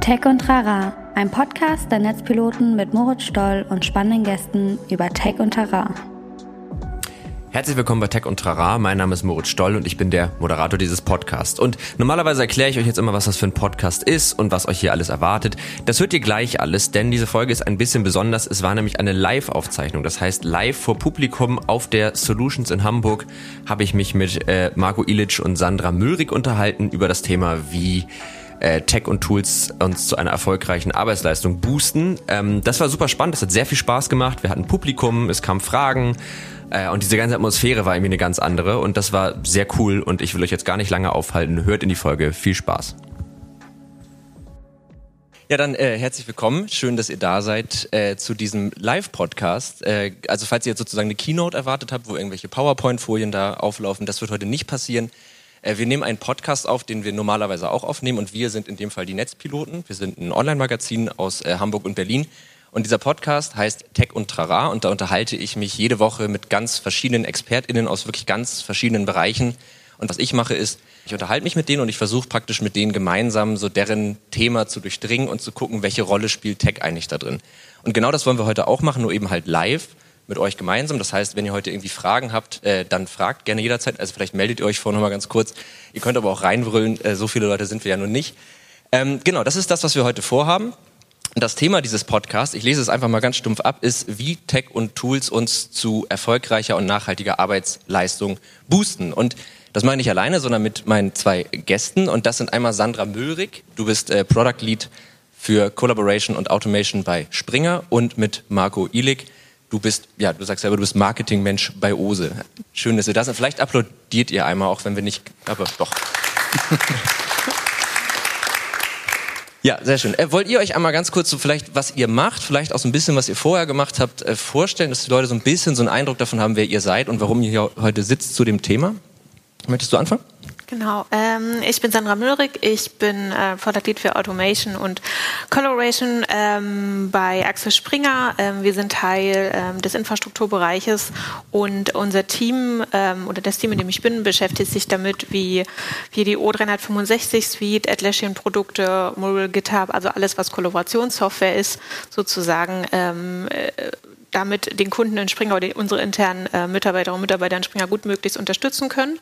Tech und Trara, ein Podcast der Netzpiloten mit Moritz Stoll und spannenden Gästen über Tech und Trara. Herzlich willkommen bei Tech und Trara. Mein Name ist Moritz Stoll und ich bin der Moderator dieses Podcasts. Und normalerweise erkläre ich euch jetzt immer, was das für ein Podcast ist und was euch hier alles erwartet. Das hört ihr gleich alles, denn diese Folge ist ein bisschen besonders. Es war nämlich eine Live-Aufzeichnung. Das heißt, live vor Publikum auf der Solutions in Hamburg habe ich mich mit äh, Marco Ilic und Sandra Möhrig unterhalten über das Thema, wie äh, Tech und Tools uns zu einer erfolgreichen Arbeitsleistung boosten. Ähm, das war super spannend, das hat sehr viel Spaß gemacht. Wir hatten Publikum, es kamen Fragen. Äh, und diese ganze Atmosphäre war irgendwie eine ganz andere und das war sehr cool und ich will euch jetzt gar nicht lange aufhalten. Hört in die Folge. Viel Spaß. Ja, dann äh, herzlich willkommen. Schön, dass ihr da seid äh, zu diesem Live-Podcast. Äh, also falls ihr jetzt sozusagen eine Keynote erwartet habt, wo irgendwelche PowerPoint-Folien da auflaufen, das wird heute nicht passieren. Äh, wir nehmen einen Podcast auf, den wir normalerweise auch aufnehmen und wir sind in dem Fall die Netzpiloten. Wir sind ein Online-Magazin aus äh, Hamburg und Berlin. Und dieser Podcast heißt Tech und Trara und da unterhalte ich mich jede Woche mit ganz verschiedenen ExpertInnen aus wirklich ganz verschiedenen Bereichen. Und was ich mache ist, ich unterhalte mich mit denen und ich versuche praktisch mit denen gemeinsam so deren Thema zu durchdringen und zu gucken, welche Rolle spielt Tech eigentlich da drin. Und genau das wollen wir heute auch machen, nur eben halt live mit euch gemeinsam. Das heißt, wenn ihr heute irgendwie Fragen habt, äh, dann fragt gerne jederzeit. Also vielleicht meldet ihr euch vorher nochmal ganz kurz. Ihr könnt aber auch reinbrüllen. Äh, so viele Leute sind wir ja nun nicht. Ähm, genau, das ist das, was wir heute vorhaben. Das Thema dieses Podcasts, ich lese es einfach mal ganz stumpf ab, ist, wie Tech und Tools uns zu erfolgreicher und nachhaltiger Arbeitsleistung boosten. Und das mache ich nicht alleine, sondern mit meinen zwei Gästen. Und das sind einmal Sandra Möhrig, du bist äh, Product Lead für Collaboration und Automation bei Springer und mit Marco Ilig, du bist, ja, du sagst selber, du bist Marketingmensch bei Ose. Schön, dass ihr da seid. Vielleicht applaudiert ihr einmal, auch wenn wir nicht, aber doch. Ja, sehr schön. Äh, wollt ihr euch einmal ganz kurz so vielleicht, was ihr macht, vielleicht auch so ein bisschen, was ihr vorher gemacht habt, äh, vorstellen, dass die Leute so ein bisschen so einen Eindruck davon haben, wer ihr seid und warum ihr hier heute sitzt zu dem Thema? Möchtest du anfangen? Genau, ähm, ich bin Sandra Müllrig, ich bin äh, Product für Automation und Coloration ähm, bei Axel Springer. Ähm, wir sind Teil ähm, des Infrastrukturbereiches und unser Team ähm, oder das Team, in dem ich bin, beschäftigt sich damit, wie, wie die O365 Suite, Atlassian Produkte, Mural, GitHub, also alles, was Kollaborationssoftware ist, sozusagen ähm, äh, damit den Kunden in Springer oder unsere internen äh, Mitarbeiterinnen und Mitarbeiter in Springer gut möglichst unterstützen können.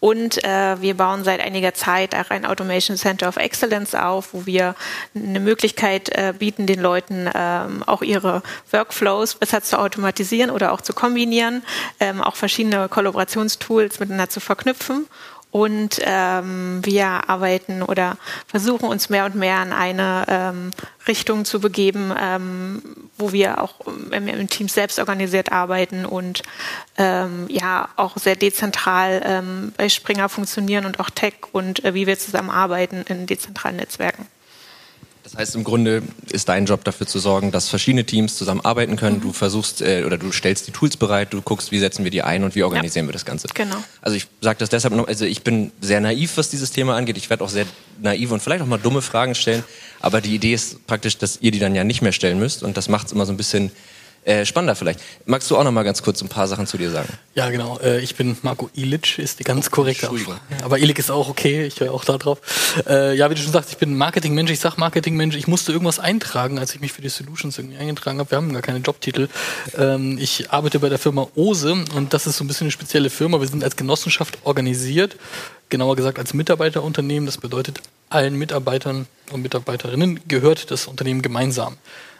Und äh, wir bauen seit einiger Zeit auch ein Automation Center of Excellence auf, wo wir eine Möglichkeit äh, bieten, den Leuten ähm, auch ihre Workflows besser zu automatisieren oder auch zu kombinieren, ähm, auch verschiedene Kollaborationstools miteinander zu verknüpfen und ähm, wir arbeiten oder versuchen uns mehr und mehr an eine ähm, Richtung zu begeben, ähm, wo wir auch ähm, im Team selbst organisiert arbeiten und ähm, ja auch sehr dezentral ähm, bei Springer funktionieren und auch Tech und äh, wie wir zusammenarbeiten in dezentralen Netzwerken. Das heißt, im Grunde ist dein Job dafür zu sorgen, dass verschiedene Teams zusammenarbeiten können. Mhm. Du versuchst äh, oder du stellst die Tools bereit, du guckst, wie setzen wir die ein und wie organisieren ja. wir das Ganze. Genau. Also ich sage das deshalb noch, also ich bin sehr naiv, was dieses Thema angeht. Ich werde auch sehr naive und vielleicht auch mal dumme Fragen stellen. Aber die Idee ist praktisch, dass ihr die dann ja nicht mehr stellen müsst. Und das macht es immer so ein bisschen äh, spannender vielleicht. Magst du auch noch mal ganz kurz ein paar Sachen zu dir sagen? Ja, genau. Äh, ich bin Marco Ilic, ist die ganz korrekte Aussprache. Aber Ilic ist auch okay, ich höre auch da drauf. Äh, ja, wie du schon sagst, ich bin Marketingmensch, ich sag Marketingmensch. Ich musste irgendwas eintragen, als ich mich für die Solutions irgendwie eingetragen habe. Wir haben gar keine Jobtitel. Ähm, ich arbeite bei der Firma Ose und das ist so ein bisschen eine spezielle Firma. Wir sind als Genossenschaft organisiert, genauer gesagt als Mitarbeiterunternehmen. Das bedeutet, allen Mitarbeitern und Mitarbeiterinnen gehört das Unternehmen gemeinsam.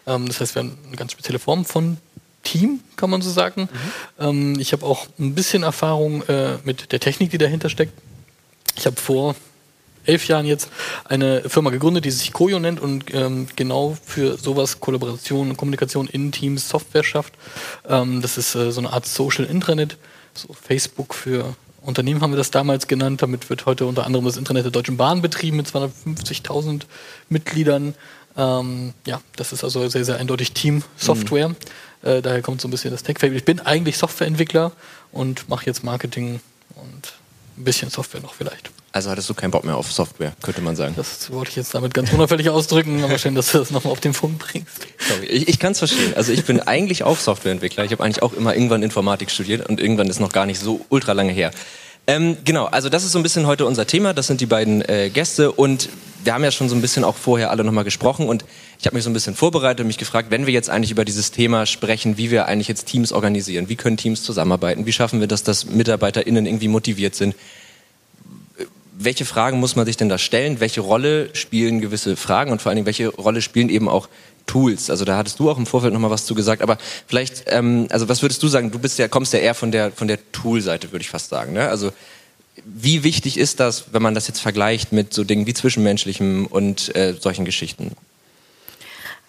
Ähm, das heißt, wir haben eine ganz spezielle Form von Team, kann man so sagen. Mhm. Ich habe auch ein bisschen Erfahrung äh, mit der Technik, die dahinter steckt. Ich habe vor elf Jahren jetzt eine Firma gegründet, die sich Koyo nennt und ähm, genau für sowas Kollaboration und Kommunikation in Teams Software schafft. Ähm, das ist äh, so eine Art Social Intranet, so Facebook für Unternehmen haben wir das damals genannt. Damit wird heute unter anderem das Internet der Deutschen Bahn betrieben mit 250.000 Mitgliedern. Ähm, ja, das ist also sehr, sehr eindeutig Team-Software. Mhm. Äh, daher kommt so ein bisschen das Tech-Fable. Ich bin eigentlich Softwareentwickler und mache jetzt Marketing und ein bisschen Software noch vielleicht. Also hattest du keinen Bock mehr auf Software, könnte man sagen. Das wollte ich jetzt damit ganz unauffällig ausdrücken, aber schön, dass du das nochmal auf den Punkt bringst. Sorry, ich, ich kann es verstehen. Also ich bin eigentlich auch Softwareentwickler. Ich habe eigentlich auch immer irgendwann Informatik studiert und irgendwann ist noch gar nicht so ultra lange her. Ähm, genau, also das ist so ein bisschen heute unser Thema. Das sind die beiden äh, Gäste und wir haben ja schon so ein bisschen auch vorher alle nochmal gesprochen und ich habe mich so ein bisschen vorbereitet und mich gefragt, wenn wir jetzt eigentlich über dieses Thema sprechen, wie wir eigentlich jetzt Teams organisieren, wie können Teams zusammenarbeiten, wie schaffen wir das, dass MitarbeiterInnen irgendwie motiviert sind, welche Fragen muss man sich denn da stellen? Welche Rolle spielen gewisse Fragen und vor allen Dingen, welche Rolle spielen eben auch Tools? Also da hattest du auch im Vorfeld nochmal was zu gesagt, aber vielleicht, ähm, also was würdest du sagen? Du bist ja, kommst ja eher von der, von der Tool-Seite, würde ich fast sagen. Ne? Also wie wichtig ist das, wenn man das jetzt vergleicht mit so Dingen wie Zwischenmenschlichem und äh, solchen Geschichten?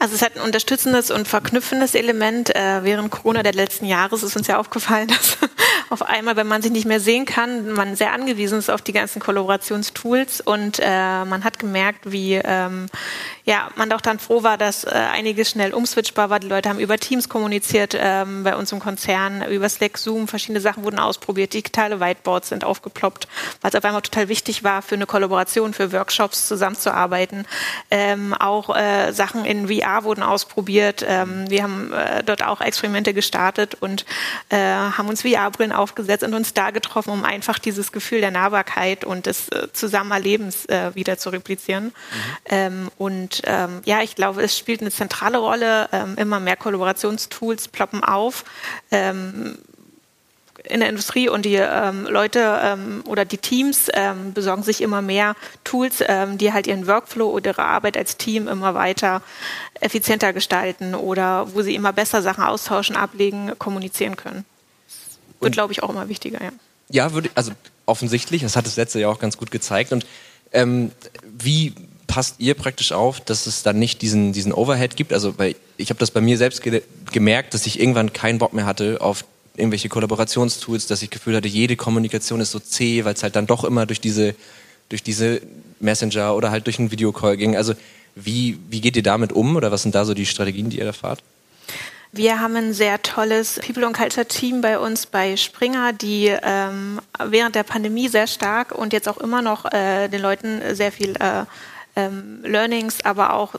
Also es hat ein unterstützendes und verknüpfendes Element. Äh, während Corona der letzten Jahre ist uns ja aufgefallen, dass auf einmal, wenn man sich nicht mehr sehen kann, man sehr angewiesen ist auf die ganzen Kollaborationstools und äh, man hat gemerkt, wie ähm, ja, man doch dann froh war, dass äh, einiges schnell umswitchbar war. Die Leute haben über Teams kommuniziert ähm, bei uns im Konzern, über Slack, Zoom, verschiedene Sachen wurden ausprobiert, digitale Whiteboards sind aufgeploppt, weil es auf einmal total wichtig war, für eine Kollaboration, für Workshops zusammenzuarbeiten. Ähm, auch äh, Sachen in VR wurden ausprobiert. Ähm, wir haben äh, dort auch Experimente gestartet und äh, haben uns VR-Brillen aufgesetzt und uns da getroffen, um einfach dieses Gefühl der Nahbarkeit und des äh, Zusammenlebens äh, wieder zu replizieren. Mhm. Ähm, und ähm, ja, ich glaube, es spielt eine zentrale Rolle. Ähm, immer mehr Kollaborationstools ploppen auf ähm, in der Industrie und die ähm, Leute ähm, oder die Teams ähm, besorgen sich immer mehr Tools, ähm, die halt ihren Workflow oder ihre Arbeit als Team immer weiter effizienter gestalten oder wo sie immer besser Sachen austauschen, ablegen, kommunizieren können. Wird, glaube ich, auch immer wichtiger, ja. Ja, würde, also offensichtlich, das hat das letzte Jahr auch ganz gut gezeigt. Und ähm, wie passt ihr praktisch auf, dass es dann nicht diesen, diesen Overhead gibt? Also, weil ich habe das bei mir selbst ge gemerkt, dass ich irgendwann keinen Bock mehr hatte auf irgendwelche Kollaborationstools, dass ich Gefühl hatte, jede Kommunikation ist so zäh, weil es halt dann doch immer durch diese, durch diese Messenger oder halt durch einen Videocall ging. Also, wie, wie geht ihr damit um oder was sind da so die Strategien, die ihr da fahrt? Wir haben ein sehr tolles People and Culture Team bei uns bei Springer, die ähm, während der Pandemie sehr stark und jetzt auch immer noch äh, den Leuten sehr viel äh, ähm, Learnings, aber auch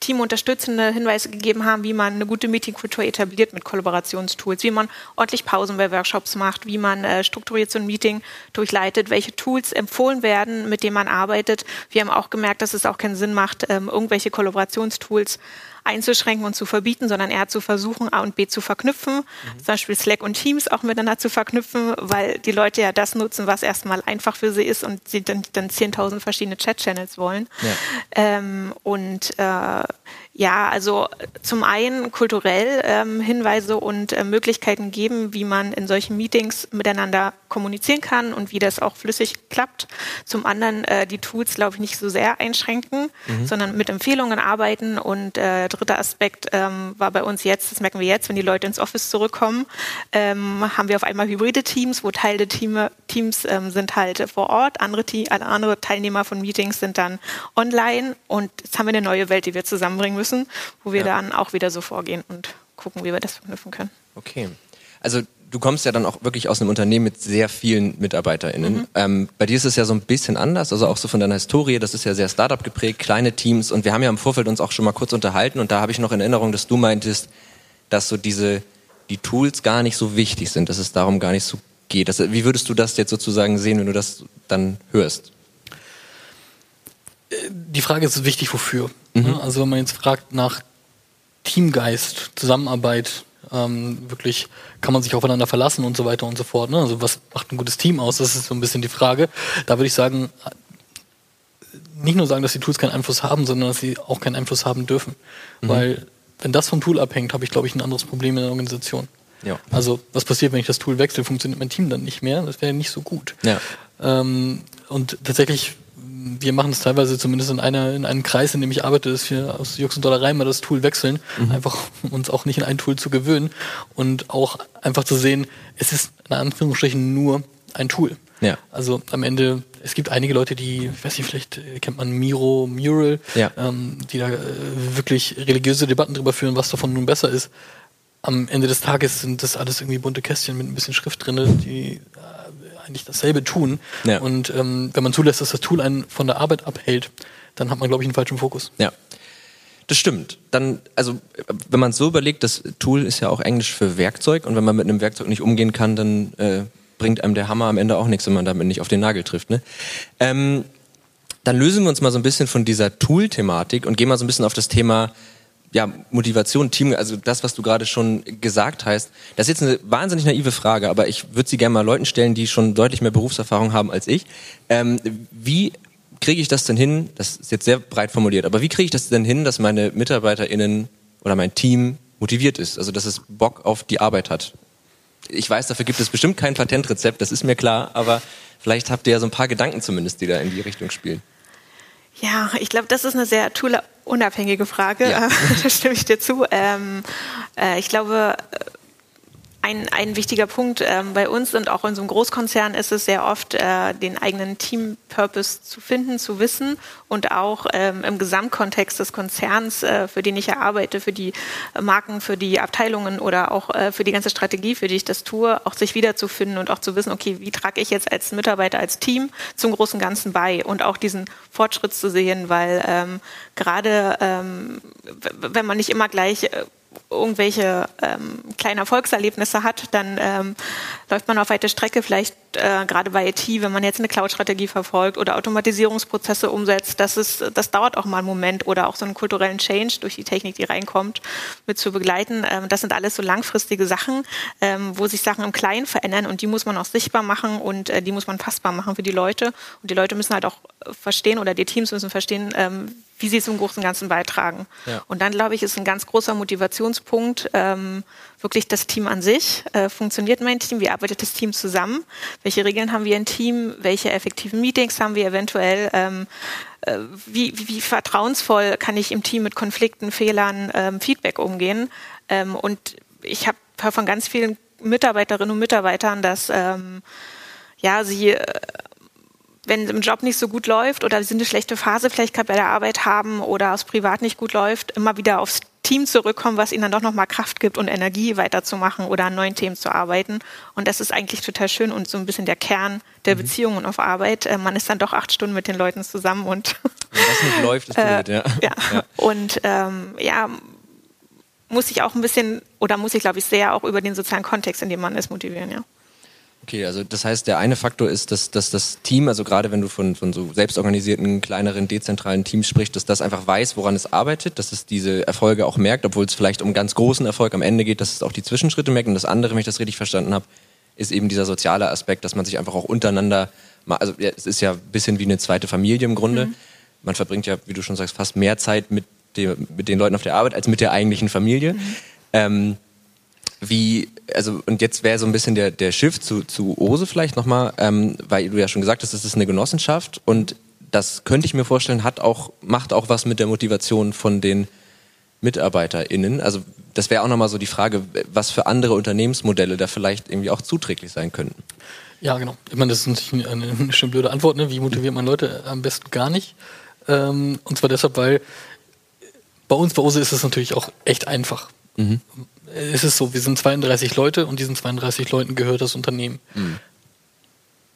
teamunterstützende Hinweise gegeben haben, wie man eine gute Meetingkultur etabliert mit Kollaborationstools, wie man ordentlich Pausen bei Workshops macht, wie man äh, strukturiert so ein Meeting durchleitet, welche Tools empfohlen werden, mit denen man arbeitet. Wir haben auch gemerkt, dass es auch keinen Sinn macht, ähm, irgendwelche Kollaborationstools einzuschränken und zu verbieten, sondern eher zu versuchen, A und B zu verknüpfen, mhm. zum Beispiel Slack und Teams auch miteinander zu verknüpfen, weil die Leute ja das nutzen, was erstmal einfach für sie ist und sie dann, dann 10.000 verschiedene Chat-Channels wollen. Ja. Ähm, und äh, ja, also zum einen kulturell ähm, Hinweise und äh, Möglichkeiten geben, wie man in solchen Meetings miteinander kommunizieren kann und wie das auch flüssig klappt. Zum anderen äh, die Tools, glaube ich, nicht so sehr einschränken, mhm. sondern mit Empfehlungen arbeiten. Und äh, dritter Aspekt ähm, war bei uns jetzt, das merken wir jetzt, wenn die Leute ins Office zurückkommen, ähm, haben wir auf einmal hybride Teams, wo Teil der Team, Teams ähm, sind halt vor Ort, andere, andere Teilnehmer von Meetings sind dann online und jetzt haben wir eine neue Welt, die wir zusammenbringen müssen wo wir ja. dann auch wieder so vorgehen und gucken, wie wir das verknüpfen können. Okay. Also du kommst ja dann auch wirklich aus einem Unternehmen mit sehr vielen MitarbeiterInnen. Mhm. Ähm, bei dir ist es ja so ein bisschen anders, also auch so von deiner Historie, das ist ja sehr Startup geprägt, kleine Teams und wir haben ja im Vorfeld uns auch schon mal kurz unterhalten und da habe ich noch in Erinnerung, dass du meintest, dass so diese, die Tools gar nicht so wichtig sind, dass es darum gar nicht so geht. Das, wie würdest du das jetzt sozusagen sehen, wenn du das dann hörst? Die Frage ist wichtig, wofür. Mhm. Also wenn man jetzt fragt nach Teamgeist, Zusammenarbeit, ähm, wirklich kann man sich aufeinander verlassen und so weiter und so fort. Ne? Also was macht ein gutes Team aus? Das ist so ein bisschen die Frage. Da würde ich sagen, nicht nur sagen, dass die Tools keinen Einfluss haben, sondern dass sie auch keinen Einfluss haben dürfen. Mhm. Weil wenn das vom Tool abhängt, habe ich, glaube ich, ein anderes Problem in der Organisation. Ja. Also was passiert, wenn ich das Tool wechsle? Funktioniert mein Team dann nicht mehr? Das wäre nicht so gut. Ja. Ähm, und tatsächlich wir machen es teilweise zumindest in einer in einem Kreis, in dem ich arbeite, dass wir aus Jux und Dollerei mal das Tool wechseln, mhm. einfach um uns auch nicht in ein Tool zu gewöhnen und auch einfach zu sehen, es ist in Anführungsstrichen nur ein Tool. Ja. Also am Ende, es gibt einige Leute, die, ich weiß nicht, vielleicht kennt man Miro, Mural, ja. ähm, die da äh, wirklich religiöse Debatten darüber führen, was davon nun besser ist. Am Ende des Tages sind das alles irgendwie bunte Kästchen mit ein bisschen Schrift drin, die eigentlich dasselbe tun. Ja. Und ähm, wenn man zulässt, dass das Tool einen von der Arbeit abhält, dann hat man, glaube ich, einen falschen Fokus. Ja. Das stimmt. Dann, also, wenn man es so überlegt, das Tool ist ja auch Englisch für Werkzeug und wenn man mit einem Werkzeug nicht umgehen kann, dann äh, bringt einem der Hammer am Ende auch nichts, wenn man damit nicht auf den Nagel trifft. Ne? Ähm, dann lösen wir uns mal so ein bisschen von dieser Tool-Thematik und gehen mal so ein bisschen auf das Thema ja, Motivation, Team, also das, was du gerade schon gesagt hast. Das ist jetzt eine wahnsinnig naive Frage, aber ich würde sie gerne mal Leuten stellen, die schon deutlich mehr Berufserfahrung haben als ich. Ähm, wie kriege ich das denn hin, das ist jetzt sehr breit formuliert, aber wie kriege ich das denn hin, dass meine MitarbeiterInnen oder mein Team motiviert ist, also dass es Bock auf die Arbeit hat? Ich weiß, dafür gibt es bestimmt kein Patentrezept, das ist mir klar, aber vielleicht habt ihr ja so ein paar Gedanken zumindest, die da in die Richtung spielen. Ja, ich glaube, das ist eine sehr tool-unabhängige Frage. Ja. da stimme ich dir zu. Ähm, äh, ich glaube, ein, ein wichtiger Punkt ähm, bei uns und auch in so einem Großkonzern ist es sehr oft, äh, den eigenen Team-Purpose zu finden, zu wissen und auch ähm, im Gesamtkontext des Konzerns, äh, für den ich ja arbeite, für die Marken, für die Abteilungen oder auch äh, für die ganze Strategie, für die ich das tue, auch sich wiederzufinden und auch zu wissen, okay, wie trage ich jetzt als Mitarbeiter, als Team zum großen Ganzen bei und auch diesen Fortschritt zu sehen, weil ähm, gerade ähm, wenn man nicht immer gleich äh, irgendwelche ähm, kleinen Erfolgserlebnisse hat, dann ähm, läuft man auf weite Strecke, vielleicht äh, gerade bei IT, wenn man jetzt eine Cloud-Strategie verfolgt oder Automatisierungsprozesse umsetzt, das, ist, das dauert auch mal einen Moment oder auch so einen kulturellen Change durch die Technik, die reinkommt, mit zu begleiten. Ähm, das sind alles so langfristige Sachen, ähm, wo sich Sachen im Kleinen verändern und die muss man auch sichtbar machen und äh, die muss man fassbar machen für die Leute. Und die Leute müssen halt auch verstehen oder die Teams müssen verstehen, ähm, wie sie zum großen Ganzen beitragen. Ja. Und dann, glaube ich, ist ein ganz großer Motivationspunkt ähm, wirklich das Team an sich. Äh, funktioniert mein Team? Wie arbeitet das Team zusammen? Welche Regeln haben wir im Team? Welche effektiven Meetings haben wir eventuell? Ähm, äh, wie, wie, wie, vertrauensvoll kann ich im Team mit Konflikten, Fehlern, ähm, Feedback umgehen? Ähm, und ich habe von ganz vielen Mitarbeiterinnen und Mitarbeitern, dass ähm, ja sie äh, wenn im Job nicht so gut läuft oder sie eine schlechte Phase vielleicht gerade bei der Arbeit haben oder es privat nicht gut läuft, immer wieder aufs Team zurückkommen, was ihnen dann doch nochmal Kraft gibt und Energie weiterzumachen oder an neuen Themen zu arbeiten. Und das ist eigentlich total schön und so ein bisschen der Kern der mhm. Beziehungen auf Arbeit. Äh, man ist dann doch acht Stunden mit den Leuten zusammen und wenn das nicht läuft, ist blöd, ja. ja. ja. Und ähm, ja, muss ich auch ein bisschen oder muss ich, glaube ich, sehr auch über den sozialen Kontext, in dem man ist, motivieren, ja. Okay, also das heißt, der eine Faktor ist, dass, dass das Team, also gerade wenn du von, von so selbstorganisierten, kleineren, dezentralen Teams sprichst, dass das einfach weiß, woran es arbeitet, dass es diese Erfolge auch merkt, obwohl es vielleicht um ganz großen Erfolg am Ende geht, dass es auch die Zwischenschritte merkt. Und das andere, wenn ich das richtig verstanden habe, ist eben dieser soziale Aspekt, dass man sich einfach auch untereinander, also ja, es ist ja ein bisschen wie eine zweite Familie im Grunde. Mhm. Man verbringt ja, wie du schon sagst, fast mehr Zeit mit, dem, mit den Leuten auf der Arbeit als mit der eigentlichen Familie. Mhm. Ähm, wie, also und jetzt wäre so ein bisschen der, der Shift zu, zu Ose vielleicht nochmal, ähm, weil du ja schon gesagt hast, es ist eine Genossenschaft und das könnte ich mir vorstellen, hat auch, macht auch was mit der Motivation von den MitarbeiterInnen. Also das wäre auch nochmal so die Frage, was für andere Unternehmensmodelle da vielleicht irgendwie auch zuträglich sein könnten. Ja, genau. Ich meine, das ist natürlich eine, eine schön blöde Antwort, ne? Wie motiviert man Leute? Am besten gar nicht. Ähm, und zwar deshalb, weil bei uns bei Ose ist es natürlich auch echt einfach. Mhm es ist so, wir sind 32 Leute und diesen 32 Leuten gehört das Unternehmen. Mhm.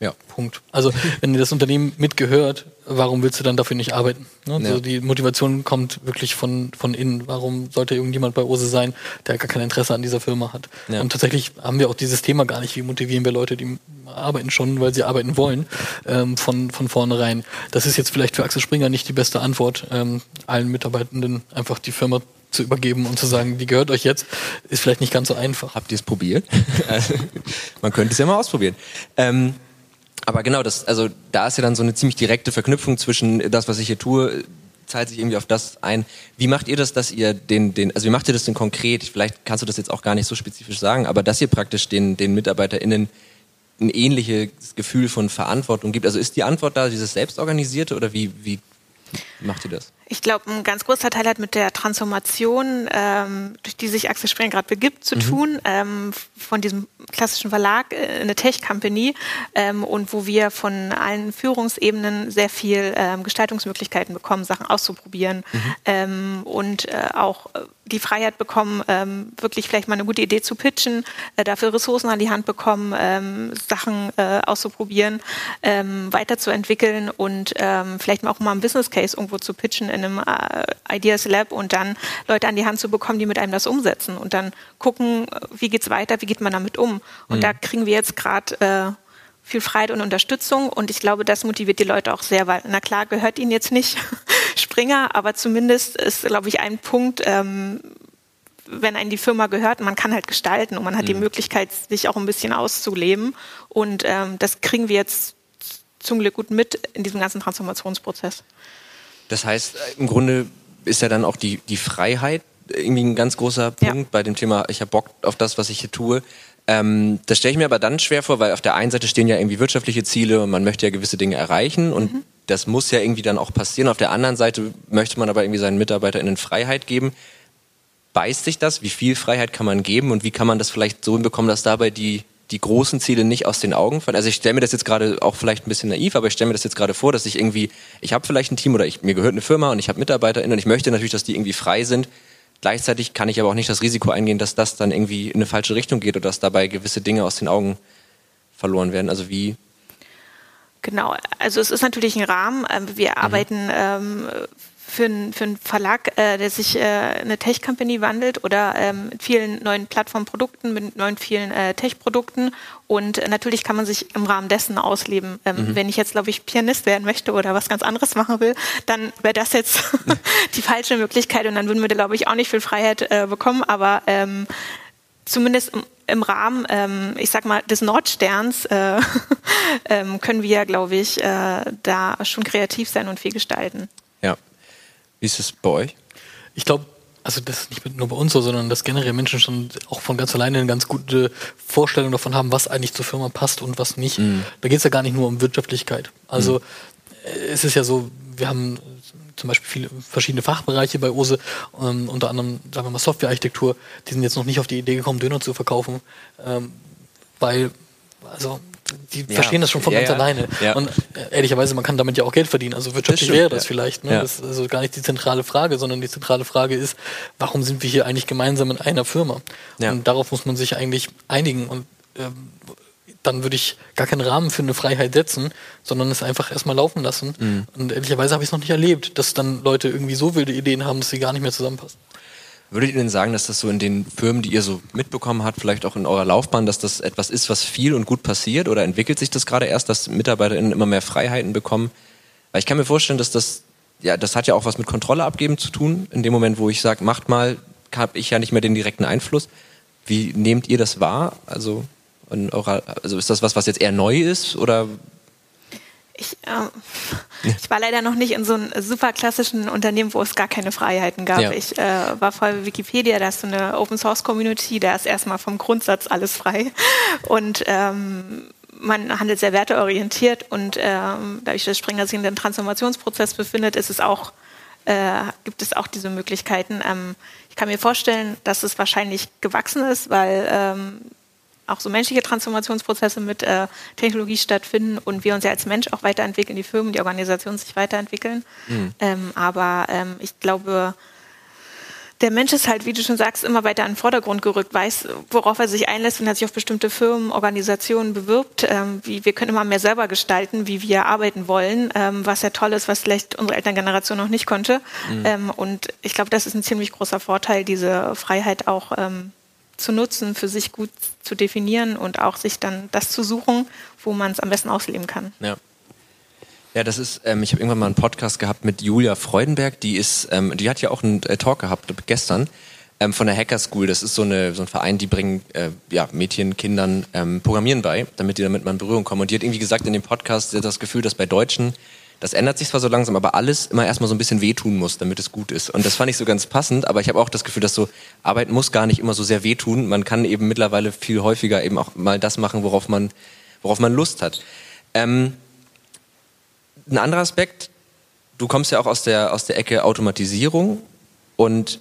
Ja. Punkt. Also, wenn dir das Unternehmen mitgehört, warum willst du dann dafür nicht arbeiten? Ne? Ja. Also die Motivation kommt wirklich von, von innen. Warum sollte irgendjemand bei Ose sein, der gar kein Interesse an dieser Firma hat? Ja. Und tatsächlich haben wir auch dieses Thema gar nicht. Wie motivieren wir Leute, die arbeiten schon, weil sie arbeiten wollen, ähm, von, von vornherein. Das ist jetzt vielleicht für Axel Springer nicht die beste Antwort, ähm, allen Mitarbeitenden einfach die Firma zu übergeben und zu sagen, die gehört euch jetzt, ist vielleicht nicht ganz so einfach. Habt ihr es probiert? Man könnte es ja mal ausprobieren. Ähm, aber genau, das, also da ist ja dann so eine ziemlich direkte Verknüpfung zwischen das, was ich hier tue, zahlt sich irgendwie auf das ein. Wie macht ihr das, dass ihr den, den, also wie macht ihr das denn konkret? Vielleicht kannst du das jetzt auch gar nicht so spezifisch sagen, aber dass ihr praktisch den, den MitarbeiterInnen ein ähnliches Gefühl von Verantwortung gibt. Also ist die Antwort da dieses Selbstorganisierte oder wie, wie macht ihr das? Ich glaube, ein ganz großer Teil hat mit der Transformation, ähm, durch die sich Axel Springer gerade begibt, zu mhm. tun, ähm, von diesem klassischen Verlag äh, eine Tech-Company ähm, und wo wir von allen Führungsebenen sehr viel ähm, Gestaltungsmöglichkeiten bekommen, Sachen auszuprobieren mhm. ähm, und äh, auch äh, die Freiheit bekommen, ähm, wirklich vielleicht mal eine gute Idee zu pitchen, äh, dafür Ressourcen an die Hand bekommen, Sachen äh, auszuprobieren, weiterzuentwickeln und vielleicht mal auch mal einen Business Case irgendwo zu pitchen in einem äh, Ideas Lab und dann Leute an die Hand zu bekommen, die mit einem das umsetzen und dann gucken, wie geht's weiter, wie geht man damit um. Und mhm. da kriegen wir jetzt gerade äh, viel Freiheit und Unterstützung und ich glaube, das motiviert die Leute auch sehr, weil na klar gehört ihnen jetzt nicht Springer, aber zumindest ist, glaube ich, ein Punkt, ähm, wenn einem die Firma gehört, man kann halt gestalten und man hat mhm. die Möglichkeit, sich auch ein bisschen auszuleben und ähm, das kriegen wir jetzt zum Glück gut mit in diesem ganzen Transformationsprozess. Das heißt, im Grunde ist ja dann auch die, die Freiheit irgendwie ein ganz großer Punkt ja. bei dem Thema, ich habe Bock auf das, was ich hier tue. Ähm, das stelle ich mir aber dann schwer vor, weil auf der einen Seite stehen ja irgendwie wirtschaftliche Ziele und man möchte ja gewisse Dinge erreichen und mhm. das muss ja irgendwie dann auch passieren. Auf der anderen Seite möchte man aber irgendwie seinen MitarbeiterInnen Freiheit geben. Beißt sich das? Wie viel Freiheit kann man geben und wie kann man das vielleicht so hinbekommen, dass dabei die, die großen Ziele nicht aus den Augen fallen? Also ich stelle mir das jetzt gerade auch vielleicht ein bisschen naiv, aber ich stelle mir das jetzt gerade vor, dass ich irgendwie, ich habe vielleicht ein Team oder ich, mir gehört eine Firma und ich habe MitarbeiterInnen und ich möchte natürlich, dass die irgendwie frei sind, Gleichzeitig kann ich aber auch nicht das Risiko eingehen, dass das dann irgendwie in eine falsche Richtung geht oder dass dabei gewisse Dinge aus den Augen verloren werden. Also wie Genau, also es ist natürlich ein Rahmen. Ähm, wir mhm. arbeiten ähm, für, ein, für einen Verlag, äh, der sich äh, eine Tech-Company wandelt oder ähm, mit vielen neuen Plattformprodukten, mit neuen vielen äh, Tech-Produkten. Und äh, natürlich kann man sich im Rahmen dessen ausleben. Ähm, mhm. Wenn ich jetzt, glaube ich, Pianist werden möchte oder was ganz anderes machen will, dann wäre das jetzt die falsche Möglichkeit und dann würden wir, glaube ich, auch nicht viel Freiheit äh, bekommen. Aber ähm, zumindest im, im Rahmen, ähm, ich sag mal, des Nordsterns äh, ähm, können wir, glaube ich, äh, da schon kreativ sein und viel gestalten. Ja, wie ist es bei euch? Ich glaube, also das ist nicht nur bei uns so, sondern dass generell Menschen schon auch von ganz alleine eine ganz gute Vorstellung davon haben, was eigentlich zur Firma passt und was nicht. Mhm. Da geht es ja gar nicht nur um Wirtschaftlichkeit. Also mhm. es ist ja so, wir haben zum Beispiel viele verschiedene Fachbereiche bei OSE, ähm, unter anderem, sagen wir mal, Softwarearchitektur, die sind jetzt noch nicht auf die Idee gekommen, Döner zu verkaufen, ähm, weil, also die ja. verstehen das schon von ja, ganz ja. alleine. Und äh, ehrlicherweise, man kann damit ja auch Geld verdienen. Also wirtschaftlich wäre das vielleicht. Ne? Das ist also gar nicht die zentrale Frage, sondern die zentrale Frage ist, warum sind wir hier eigentlich gemeinsam in einer Firma? Und darauf muss man sich eigentlich einigen. Und ähm, dann würde ich gar keinen Rahmen für eine Freiheit setzen, sondern es einfach erstmal laufen lassen. Mhm. Und ehrlicherweise habe ich es noch nicht erlebt, dass dann Leute irgendwie so wilde Ideen haben, dass sie gar nicht mehr zusammenpassen. Würdet ihr denn sagen, dass das so in den Firmen, die ihr so mitbekommen habt, vielleicht auch in eurer Laufbahn, dass das etwas ist, was viel und gut passiert? Oder entwickelt sich das gerade erst, dass MitarbeiterInnen immer mehr Freiheiten bekommen? Weil ich kann mir vorstellen, dass das, ja, das hat ja auch was mit Kontrolle abgeben zu tun. In dem Moment, wo ich sage, macht mal, habe ich ja nicht mehr den direkten Einfluss. Wie nehmt ihr das wahr? Also, eurer, also ist das was, was jetzt eher neu ist? Oder ich, äh, ich war leider noch nicht in so einem super klassischen Unternehmen, wo es gar keine Freiheiten gab. Ja. Ich äh, war voll Wikipedia, da hast du eine Open Source Community, da ist erstmal vom Grundsatz alles frei. Und ähm, man handelt sehr werteorientiert und ähm, dadurch, dass Springer sich in einem Transformationsprozess befindet, ist es auch, äh, gibt es auch diese Möglichkeiten. Ähm, ich kann mir vorstellen, dass es wahrscheinlich gewachsen ist, weil ähm, auch so menschliche Transformationsprozesse mit äh, Technologie stattfinden und wir uns ja als Mensch auch weiterentwickeln, die Firmen, die Organisationen sich weiterentwickeln. Mhm. Ähm, aber ähm, ich glaube, der Mensch ist halt, wie du schon sagst, immer weiter in den Vordergrund gerückt, weiß, worauf er sich einlässt, wenn er sich auf bestimmte Firmen, Organisationen bewirbt. Ähm, wie, wir können immer mehr selber gestalten, wie wir arbeiten wollen, ähm, was ja toll ist, was vielleicht unsere Elterngeneration noch nicht konnte. Mhm. Ähm, und ich glaube, das ist ein ziemlich großer Vorteil, diese Freiheit auch ähm, zu nutzen, für sich gut zu definieren und auch sich dann das zu suchen, wo man es am besten ausleben kann. Ja. Ja, das ist, ähm, ich habe irgendwann mal einen Podcast gehabt mit Julia Freudenberg, die ist, ähm, die hat ja auch einen äh, Talk gehabt gestern ähm, von der Hacker School. Das ist so, eine, so ein Verein, die bringen äh, ja, Mädchen, Kindern ähm, Programmieren bei, damit die damit mal in Berührung kommen. Und die hat irgendwie gesagt in dem Podcast, sie hat das Gefühl, dass bei Deutschen das ändert sich zwar so langsam, aber alles immer erstmal so ein bisschen wehtun muss, damit es gut ist. Und das fand ich so ganz passend, aber ich habe auch das Gefühl, dass so Arbeit muss gar nicht immer so sehr wehtun. Man kann eben mittlerweile viel häufiger eben auch mal das machen, worauf man, worauf man Lust hat. Ähm, ein anderer Aspekt, du kommst ja auch aus der, aus der Ecke Automatisierung und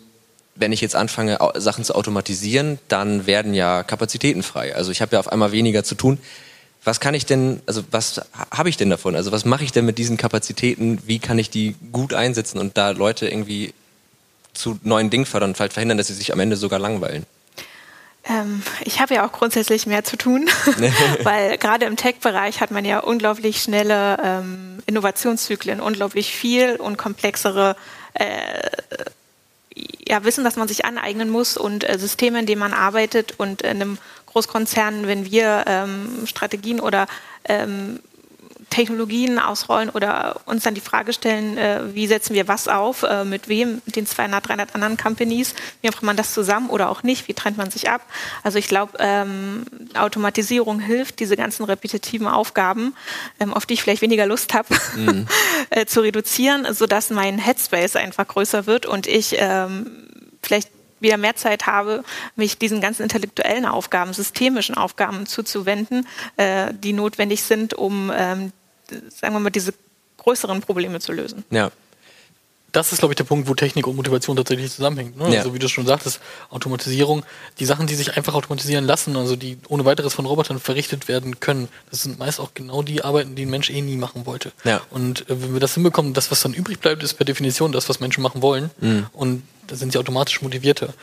wenn ich jetzt anfange, Sachen zu automatisieren, dann werden ja Kapazitäten frei. Also ich habe ja auf einmal weniger zu tun was kann ich denn, also was habe ich denn davon? Also was mache ich denn mit diesen Kapazitäten? Wie kann ich die gut einsetzen und da Leute irgendwie zu neuen Dingen fördern vielleicht verhindern, dass sie sich am Ende sogar langweilen? Ähm, ich habe ja auch grundsätzlich mehr zu tun, weil gerade im Tech-Bereich hat man ja unglaublich schnelle ähm, Innovationszyklen, unglaublich viel und komplexere äh, ja, Wissen, das man sich aneignen muss und äh, Systeme, in denen man arbeitet und in einem Großkonzernen, wenn wir ähm, Strategien oder ähm, Technologien ausrollen oder uns dann die Frage stellen, äh, wie setzen wir was auf, äh, mit wem, mit den 200, 300 anderen Companies, wie macht man das zusammen oder auch nicht, wie trennt man sich ab. Also ich glaube, ähm, Automatisierung hilft, diese ganzen repetitiven Aufgaben, ähm, auf die ich vielleicht weniger Lust habe, mhm. äh, zu reduzieren, sodass mein Headspace einfach größer wird und ich ähm, vielleicht wieder mehr Zeit habe, mich diesen ganzen intellektuellen Aufgaben, systemischen Aufgaben zuzuwenden, äh, die notwendig sind, um ähm, sagen wir mal, diese größeren Probleme zu lösen. Ja. Das ist, glaube ich, der Punkt, wo Technik und Motivation tatsächlich zusammenhängt. Ne? Ja. Also wie du schon sagtest, Automatisierung, die Sachen, die sich einfach automatisieren lassen, also die ohne weiteres von Robotern verrichtet werden können, das sind meist auch genau die Arbeiten, die ein Mensch eh nie machen wollte. Ja. Und äh, wenn wir das hinbekommen, das, was dann übrig bleibt, ist per Definition das, was Menschen machen wollen. Mhm. Und da sind sie automatisch motivierter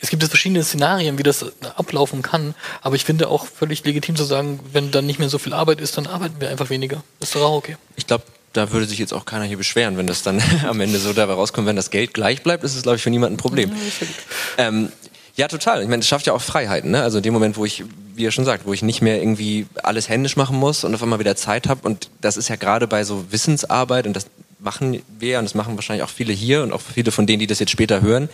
es gibt jetzt verschiedene Szenarien, wie das ablaufen kann, aber ich finde auch völlig legitim zu sagen, wenn dann nicht mehr so viel Arbeit ist, dann arbeiten wir einfach weniger. Das ist doch auch okay. Ich glaube, da würde sich jetzt auch keiner hier beschweren, wenn das dann am Ende so dabei rauskommt, wenn das Geld gleich bleibt, ist es, glaube ich, für niemanden ein Problem. Ja, ähm, ja, total. Ich meine, es schafft ja auch Freiheiten. Ne? Also in dem Moment, wo ich, wie ihr schon sagt, wo ich nicht mehr irgendwie alles händisch machen muss und auf einmal wieder Zeit habe. Und das ist ja gerade bei so Wissensarbeit, und das machen wir und das machen wahrscheinlich auch viele hier und auch viele von denen, die das jetzt später hören,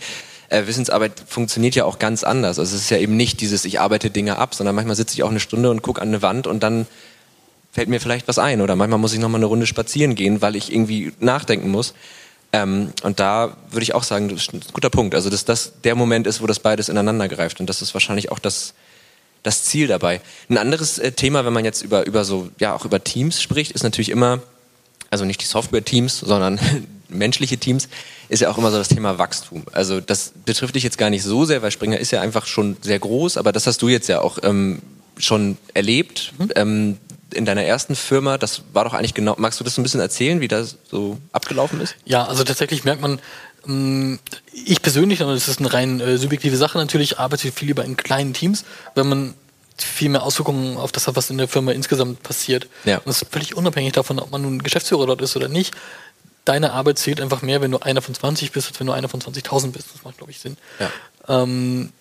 äh, Wissensarbeit funktioniert ja auch ganz anders. Also es ist ja eben nicht dieses, ich arbeite Dinge ab, sondern manchmal sitze ich auch eine Stunde und gucke an eine Wand und dann fällt mir vielleicht was ein. Oder manchmal muss ich nochmal eine Runde spazieren gehen, weil ich irgendwie nachdenken muss. Ähm, und da würde ich auch sagen, das ist ein guter Punkt. Also dass das der Moment ist, wo das beides ineinander greift. Und das ist wahrscheinlich auch das, das Ziel dabei. Ein anderes äh, Thema, wenn man jetzt über, über so, ja, auch über Teams spricht, ist natürlich immer, also nicht die Software-Teams, sondern menschliche Teams, ist ja auch immer so das Thema Wachstum. Also das betrifft dich jetzt gar nicht so sehr, weil Springer ist ja einfach schon sehr groß, aber das hast du jetzt ja auch ähm, schon erlebt mhm. ähm, in deiner ersten Firma. Das war doch eigentlich genau. Magst du das so ein bisschen erzählen, wie das so abgelaufen ist? Ja, also tatsächlich merkt man, ähm, ich persönlich, aber das ist eine rein äh, subjektive Sache natürlich, arbeite viel lieber in kleinen Teams, wenn man viel mehr Auswirkungen auf das hat, was in der Firma insgesamt passiert. Ja. Und das ist völlig unabhängig davon, ob man nun Geschäftsführer dort ist oder nicht deine Arbeit zählt einfach mehr, wenn du einer von 20 bist, als wenn du einer von 20.000 bist. Das macht, glaube ich, Sinn. Ja. Ähm,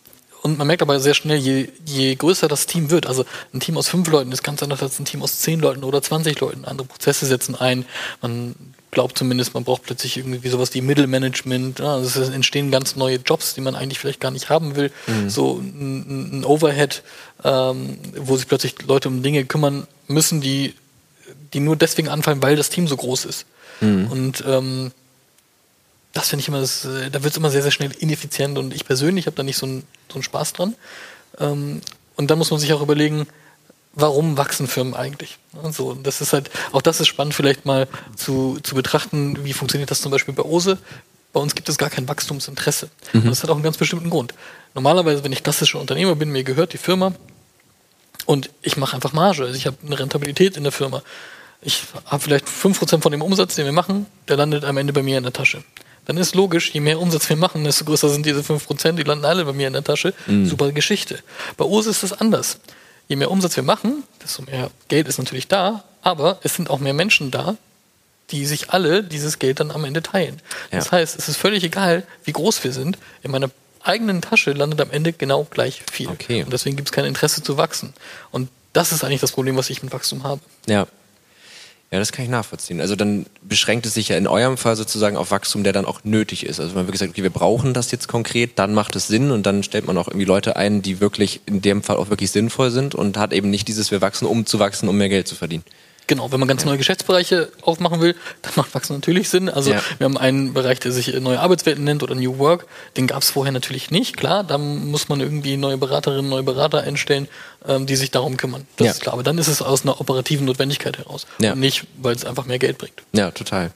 und man merkt aber sehr schnell, je, je größer das Team wird, also ein Team aus fünf Leuten ist ganz anders als ein Team aus zehn Leuten oder 20 Leuten. Andere Prozesse setzen ein. Man glaubt zumindest, man braucht plötzlich irgendwie sowas wie Mittelmanagement. Ja, also es entstehen ganz neue Jobs, die man eigentlich vielleicht gar nicht haben will. Mhm. So ein, ein Overhead, ähm, wo sich plötzlich Leute um Dinge kümmern müssen, die, die nur deswegen anfallen, weil das Team so groß ist. Mhm. Und ähm, das finde ich immer, das, äh, da wird es immer sehr, sehr schnell ineffizient und ich persönlich habe da nicht so einen so Spaß dran. Ähm, und dann muss man sich auch überlegen, warum wachsen Firmen eigentlich? Also, das ist halt, auch das ist spannend, vielleicht mal zu, zu betrachten, wie funktioniert das zum Beispiel bei Ose. Bei uns gibt es gar kein Wachstumsinteresse. Mhm. Und das hat auch einen ganz bestimmten Grund. Normalerweise, wenn ich klassischer Unternehmer bin, mir gehört die Firma und ich mache einfach Marge. Also ich habe eine Rentabilität in der Firma ich habe vielleicht 5% von dem Umsatz, den wir machen, der landet am Ende bei mir in der Tasche. Dann ist logisch, je mehr Umsatz wir machen, desto größer sind diese 5%, die landen alle bei mir in der Tasche. Mhm. Super Geschichte. Bei OSE ist das anders. Je mehr Umsatz wir machen, desto mehr Geld ist natürlich da, aber es sind auch mehr Menschen da, die sich alle dieses Geld dann am Ende teilen. Ja. Das heißt, es ist völlig egal, wie groß wir sind. In meiner eigenen Tasche landet am Ende genau gleich viel. Okay. Und deswegen gibt es kein Interesse zu wachsen. Und das ist eigentlich das Problem, was ich mit Wachstum habe. Ja, ja, das kann ich nachvollziehen. Also dann beschränkt es sich ja in eurem Fall sozusagen auf Wachstum, der dann auch nötig ist. Also wenn man wirklich sagt, okay, wir brauchen das jetzt konkret, dann macht es Sinn und dann stellt man auch irgendwie Leute ein, die wirklich in dem Fall auch wirklich sinnvoll sind und hat eben nicht dieses, wir wachsen, um zu wachsen, um mehr Geld zu verdienen. Genau, wenn man ganz neue Geschäftsbereiche aufmachen will, dann macht Wachstum natürlich Sinn. Also ja. wir haben einen Bereich, der sich neue Arbeitswelten nennt oder New Work. Den gab es vorher natürlich nicht. Klar, da muss man irgendwie neue Beraterinnen, neue Berater einstellen, ähm, die sich darum kümmern. Das ja. ist klar. Aber dann ist es aus einer operativen Notwendigkeit heraus. Ja. Und nicht, weil es einfach mehr Geld bringt. Ja, total.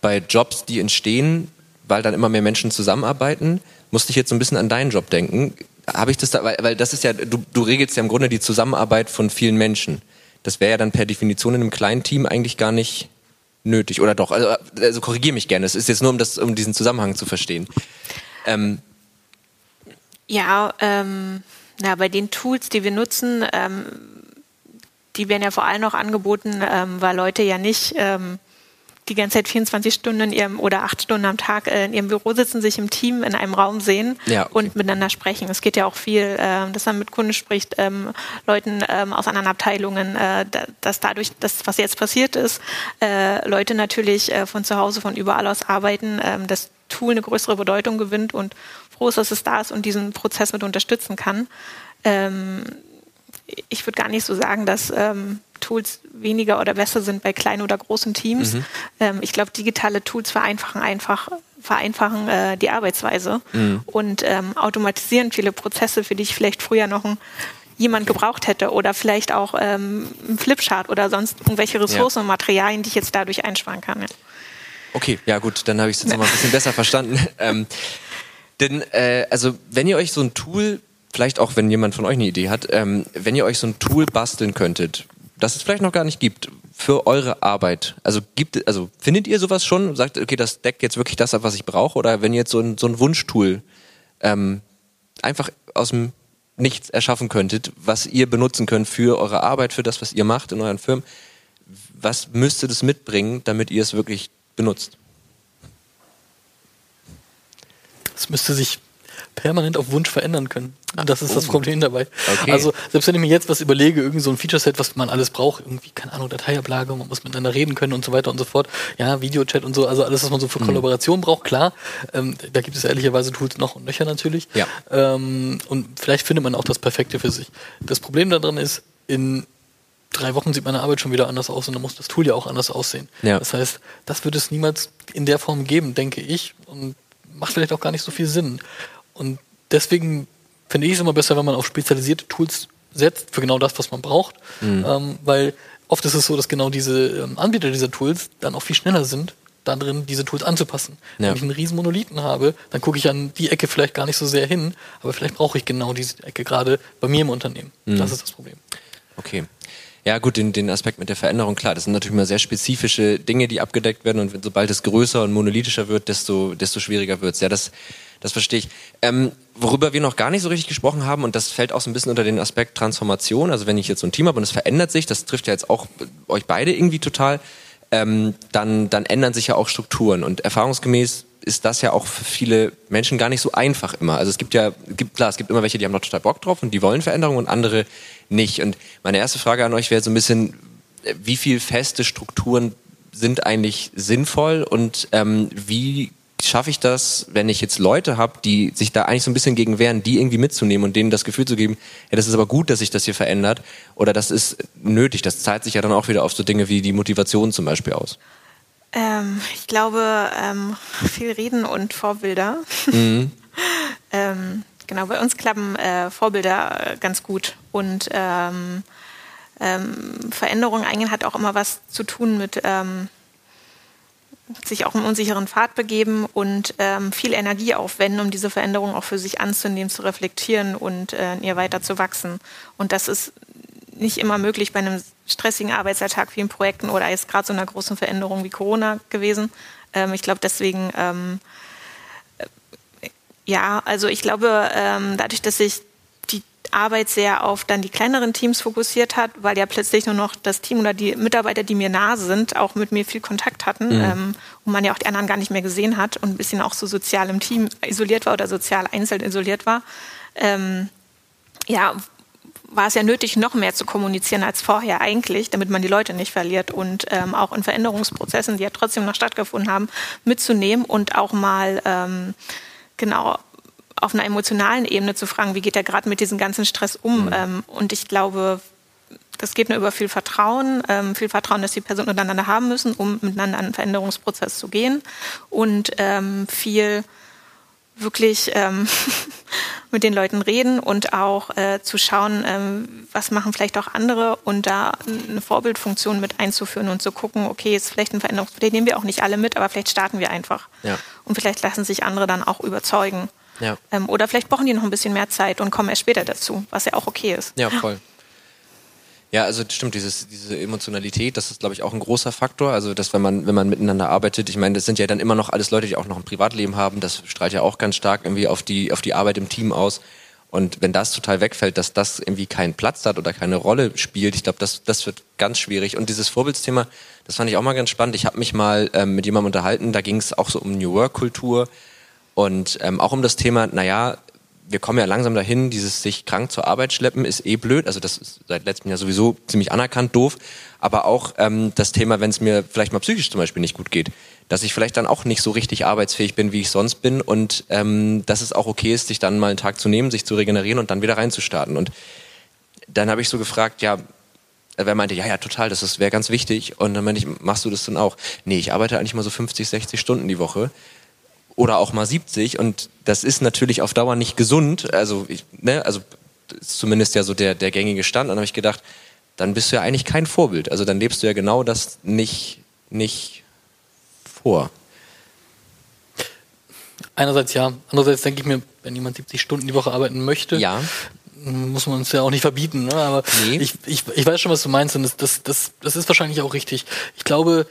Bei Jobs, die entstehen, weil dann immer mehr Menschen zusammenarbeiten, musste ich jetzt so ein bisschen an deinen Job denken. Habe ich das da, weil, weil das ist ja, du, du regelst ja im Grunde die Zusammenarbeit von vielen Menschen. Das wäre ja dann per Definition in einem kleinen Team eigentlich gar nicht nötig. Oder doch? Also, also korrigiere mich gerne. Es ist jetzt nur, um, das, um diesen Zusammenhang zu verstehen. Ähm. Ja, ähm, na, bei den Tools, die wir nutzen, ähm, die werden ja vor allem noch angeboten, ähm, weil Leute ja nicht ähm, die ganze Zeit 24 Stunden in ihrem oder acht Stunden am Tag äh, in ihrem Büro sitzen, sich im Team in einem Raum sehen Ja, okay. und miteinander sprechen. Es geht ja auch viel, ähm, dass man mit Kunden spricht, ähm, Leuten ähm, aus anderen Abteilungen, äh, da- dass dadurch, das, was jetzt passiert ist, äh, Leute natürlich von zu Hause, von überall aus arbeiten, das Tool eine größere Bedeutung gewinnt und froh ist, dass es da ist und diesen Prozess mit unterstützen kann. Ich würde gar nicht so sagen, dass ähm, Tools weniger oder besser sind bei kleinen oder großen Teams. Ähm, ich glaube, digitale Tools vereinfachen einfach vereinfachen äh, die Arbeitsweise und ähm, automatisieren viele Prozesse, für die ich vielleicht früher noch ein, jemand gebraucht hätte oder vielleicht auch ähm, ein Flipchart oder sonst irgendwelche Ressourcen und Materialien, die ich jetzt dadurch einsparen kann. Ja. Okay, ja gut, dann habe ich es jetzt nochmal ein bisschen besser verstanden. Ähm, denn, äh, also wenn ihr euch so ein Tool, vielleicht auch wenn jemand von euch eine Idee hat, ähm, wenn ihr euch so ein Tool basteln könntet, das es vielleicht noch gar nicht gibt, für eure Arbeit, also gibt also findet ihr sowas schon sagt, okay, das deckt jetzt wirklich das ab, was ich brauche? Oder wenn ihr jetzt so ein, so ein Wunschtool ähm, einfach aus dem Nichts erschaffen könntet, was ihr benutzen könnt für eure Arbeit, für das, was ihr macht in euren Firmen, was müsste das mitbringen, damit ihr es wirklich benutzt? Es müsste sich permanent auf Wunsch verändern können. Und das ist das oh. Problem dabei. Okay. Also selbst wenn ich mir jetzt was überlege, irgend so ein Feature-Set, was man alles braucht, irgendwie, keine Ahnung, Dateiablage, man muss miteinander reden können und so weiter und so fort. Ja, Videochat und so, also alles, was man so Mhm. für Kollaboration braucht, klar. Ähm, da gibt es ehrlicherweise Tools noch und nöcher natürlich. Ja. Ähm, und vielleicht findet man auch das Perfekte für sich. Das Problem daran ist, in drei Wochen sieht meine Arbeit schon wieder anders aus und dann muss das Tool ja auch anders aussehen. Ja. Das heißt, das wird es niemals in der Form geben, denke ich, und macht vielleicht auch gar nicht so viel Sinn. Und deswegen finde ich es immer besser, wenn man auf spezialisierte Tools setzt für genau das, was man braucht, ähm, weil oft ist es so, dass genau diese ähm, Anbieter dieser Tools dann auch viel schneller sind, da drin diese Tools anzupassen. Ja. Wenn ich einen riesen Monolithen habe, dann gucke ich an die Ecke vielleicht gar nicht so sehr hin, aber vielleicht brauche ich genau diese Ecke gerade bei mir im Unternehmen. Das ist das Problem. Okay. Ja, gut, den, den Aspekt mit der Veränderung, klar, das sind natürlich mal sehr spezifische Dinge, die abgedeckt werden und sobald es größer und monolithischer wird, desto, desto schwieriger wird's. Ja, das, das verstehe ich. Ähm, worüber wir noch gar nicht so richtig gesprochen haben, und das fällt auch so ein bisschen unter den Aspekt Transformation, also wenn ich jetzt so ein Team habe und es verändert sich, das trifft ja jetzt auch euch beide irgendwie total, ähm, dann, dann ändern sich ja auch Strukturen und erfahrungsgemäß ist das ja auch für viele Menschen gar nicht so einfach immer. Also es gibt ja, gibt, klar, es gibt immer welche, die haben noch total Bock drauf und die wollen Veränderungen und andere nicht. Und meine erste Frage an euch wäre so ein bisschen, äh, wie viel feste Strukturen sind eigentlich sinnvoll und ähm, wie schaffe ich das, wenn ich jetzt Leute habe, die sich da eigentlich so ein bisschen gegen wehren, die irgendwie mitzunehmen und denen das Gefühl zu geben, ja, das ist aber gut, dass sich das hier verändert oder das ist nötig. Das zahlt sich ja dann auch wieder auf so Dinge wie die Motivation zum Beispiel aus. Ähm, ich glaube, ähm, viel Reden und Vorbilder. ähm, genau, bei uns klappen äh, Vorbilder äh, ganz gut. Und ähm, ähm, Veränderung eigentlich hat auch immer was zu tun mit ähm, sich auch einen unsicheren Pfad begeben und ähm, viel Energie aufwenden, um diese Veränderung auch für sich anzunehmen, zu reflektieren und äh, in ihr weiter zu wachsen. Und das ist nicht immer möglich bei einem stressigen Arbeitsalltag, vielen Projekten oder jetzt gerade so einer großen Veränderung wie Corona gewesen. Ähm, ich glaube deswegen, ähm, äh, ja, also ich glaube, ähm, dadurch, dass die Arbeit sehr auf dann die kleineren Teams fokussiert hat, weil ja plötzlich nur noch das Team oder die Mitarbeiter, die mir nahe sind, auch mit mir viel Kontakt hatten ähm, und man ja auch die anderen gar nicht mehr gesehen hat und ein bisschen auch so sozial im Team isoliert war oder sozial einzeln isoliert war. Ähm, ja, war es ja nötig, noch mehr zu kommunizieren als vorher eigentlich, damit man die Leute nicht verliert und ähm, auch in Veränderungsprozessen, die ja trotzdem noch stattgefunden haben, mitzunehmen und auch mal ähm, genau auf einer emotionalen Ebene zu fragen, wie geht er gerade mit diesem ganzen Stress um? Ähm, und ich glaube, das geht nur über viel Vertrauen, ähm, viel Vertrauen, dass die Personen untereinander haben müssen, um miteinander einen Veränderungsprozess zu gehen und ähm, viel wirklich ähm, mit den Leuten reden und auch äh, zu schauen, ähm, was machen vielleicht auch andere und da eine Vorbildfunktion mit einzuführen und zu gucken, okay, ist vielleicht ein Veränderungsprojekt, nehmen wir auch nicht alle mit, aber vielleicht starten wir einfach. Ja. Und vielleicht lassen sich andere dann auch überzeugen. Ja. Ähm, oder vielleicht brauchen die noch ein bisschen mehr Zeit und kommen erst später dazu, was ja auch okay ist. Ja, voll. Ja, also stimmt, dieses, diese Emotionalität, das ist, glaube ich, auch ein großer Faktor. Also, dass wenn man, wenn man miteinander arbeitet, ich meine, das sind ja dann immer noch alles Leute, die auch noch ein Privatleben haben, das strahlt ja auch ganz stark irgendwie auf die, auf die Arbeit im Team aus. Und wenn das total wegfällt, dass das irgendwie keinen Platz hat oder keine Rolle spielt, ich glaube, das, das wird ganz schwierig. Und dieses Vorbildsthema, das fand ich auch mal ganz spannend. Ich habe mich mal ähm, mit jemandem unterhalten, da ging es auch so um New Work-Kultur und ähm, auch um das Thema, naja, wir kommen ja langsam dahin, dieses sich krank zur Arbeit schleppen ist eh blöd. Also das ist seit letztem Jahr sowieso ziemlich anerkannt, doof. Aber auch ähm, das Thema, wenn es mir vielleicht mal psychisch zum Beispiel nicht gut geht dass ich vielleicht dann auch nicht so richtig arbeitsfähig bin, wie ich sonst bin und ähm, dass es auch okay ist, sich dann mal einen Tag zu nehmen, sich zu regenerieren und dann wieder reinzustarten. Und dann habe ich so gefragt, ja, wer meinte, ja, ja, total, das wäre ganz wichtig. Und dann meinte ich, machst du das dann auch? Nee, ich arbeite eigentlich mal so 50, 60 Stunden die Woche oder auch mal 70 und das ist natürlich auf Dauer nicht gesund. Also, ich, ne, also ist zumindest ja so der, der gängige Stand. Und dann habe ich gedacht, dann bist du ja eigentlich kein Vorbild. Also dann lebst du ja genau das nicht, nicht vor? Einerseits ja. Andererseits denke ich mir, wenn jemand 70 Stunden die Woche arbeiten möchte, ja. muss man uns ja auch nicht verbieten. Ne? Aber nee. ich, ich, ich weiß schon, was du meinst und das, das, das, das ist wahrscheinlich auch richtig. Ich glaube,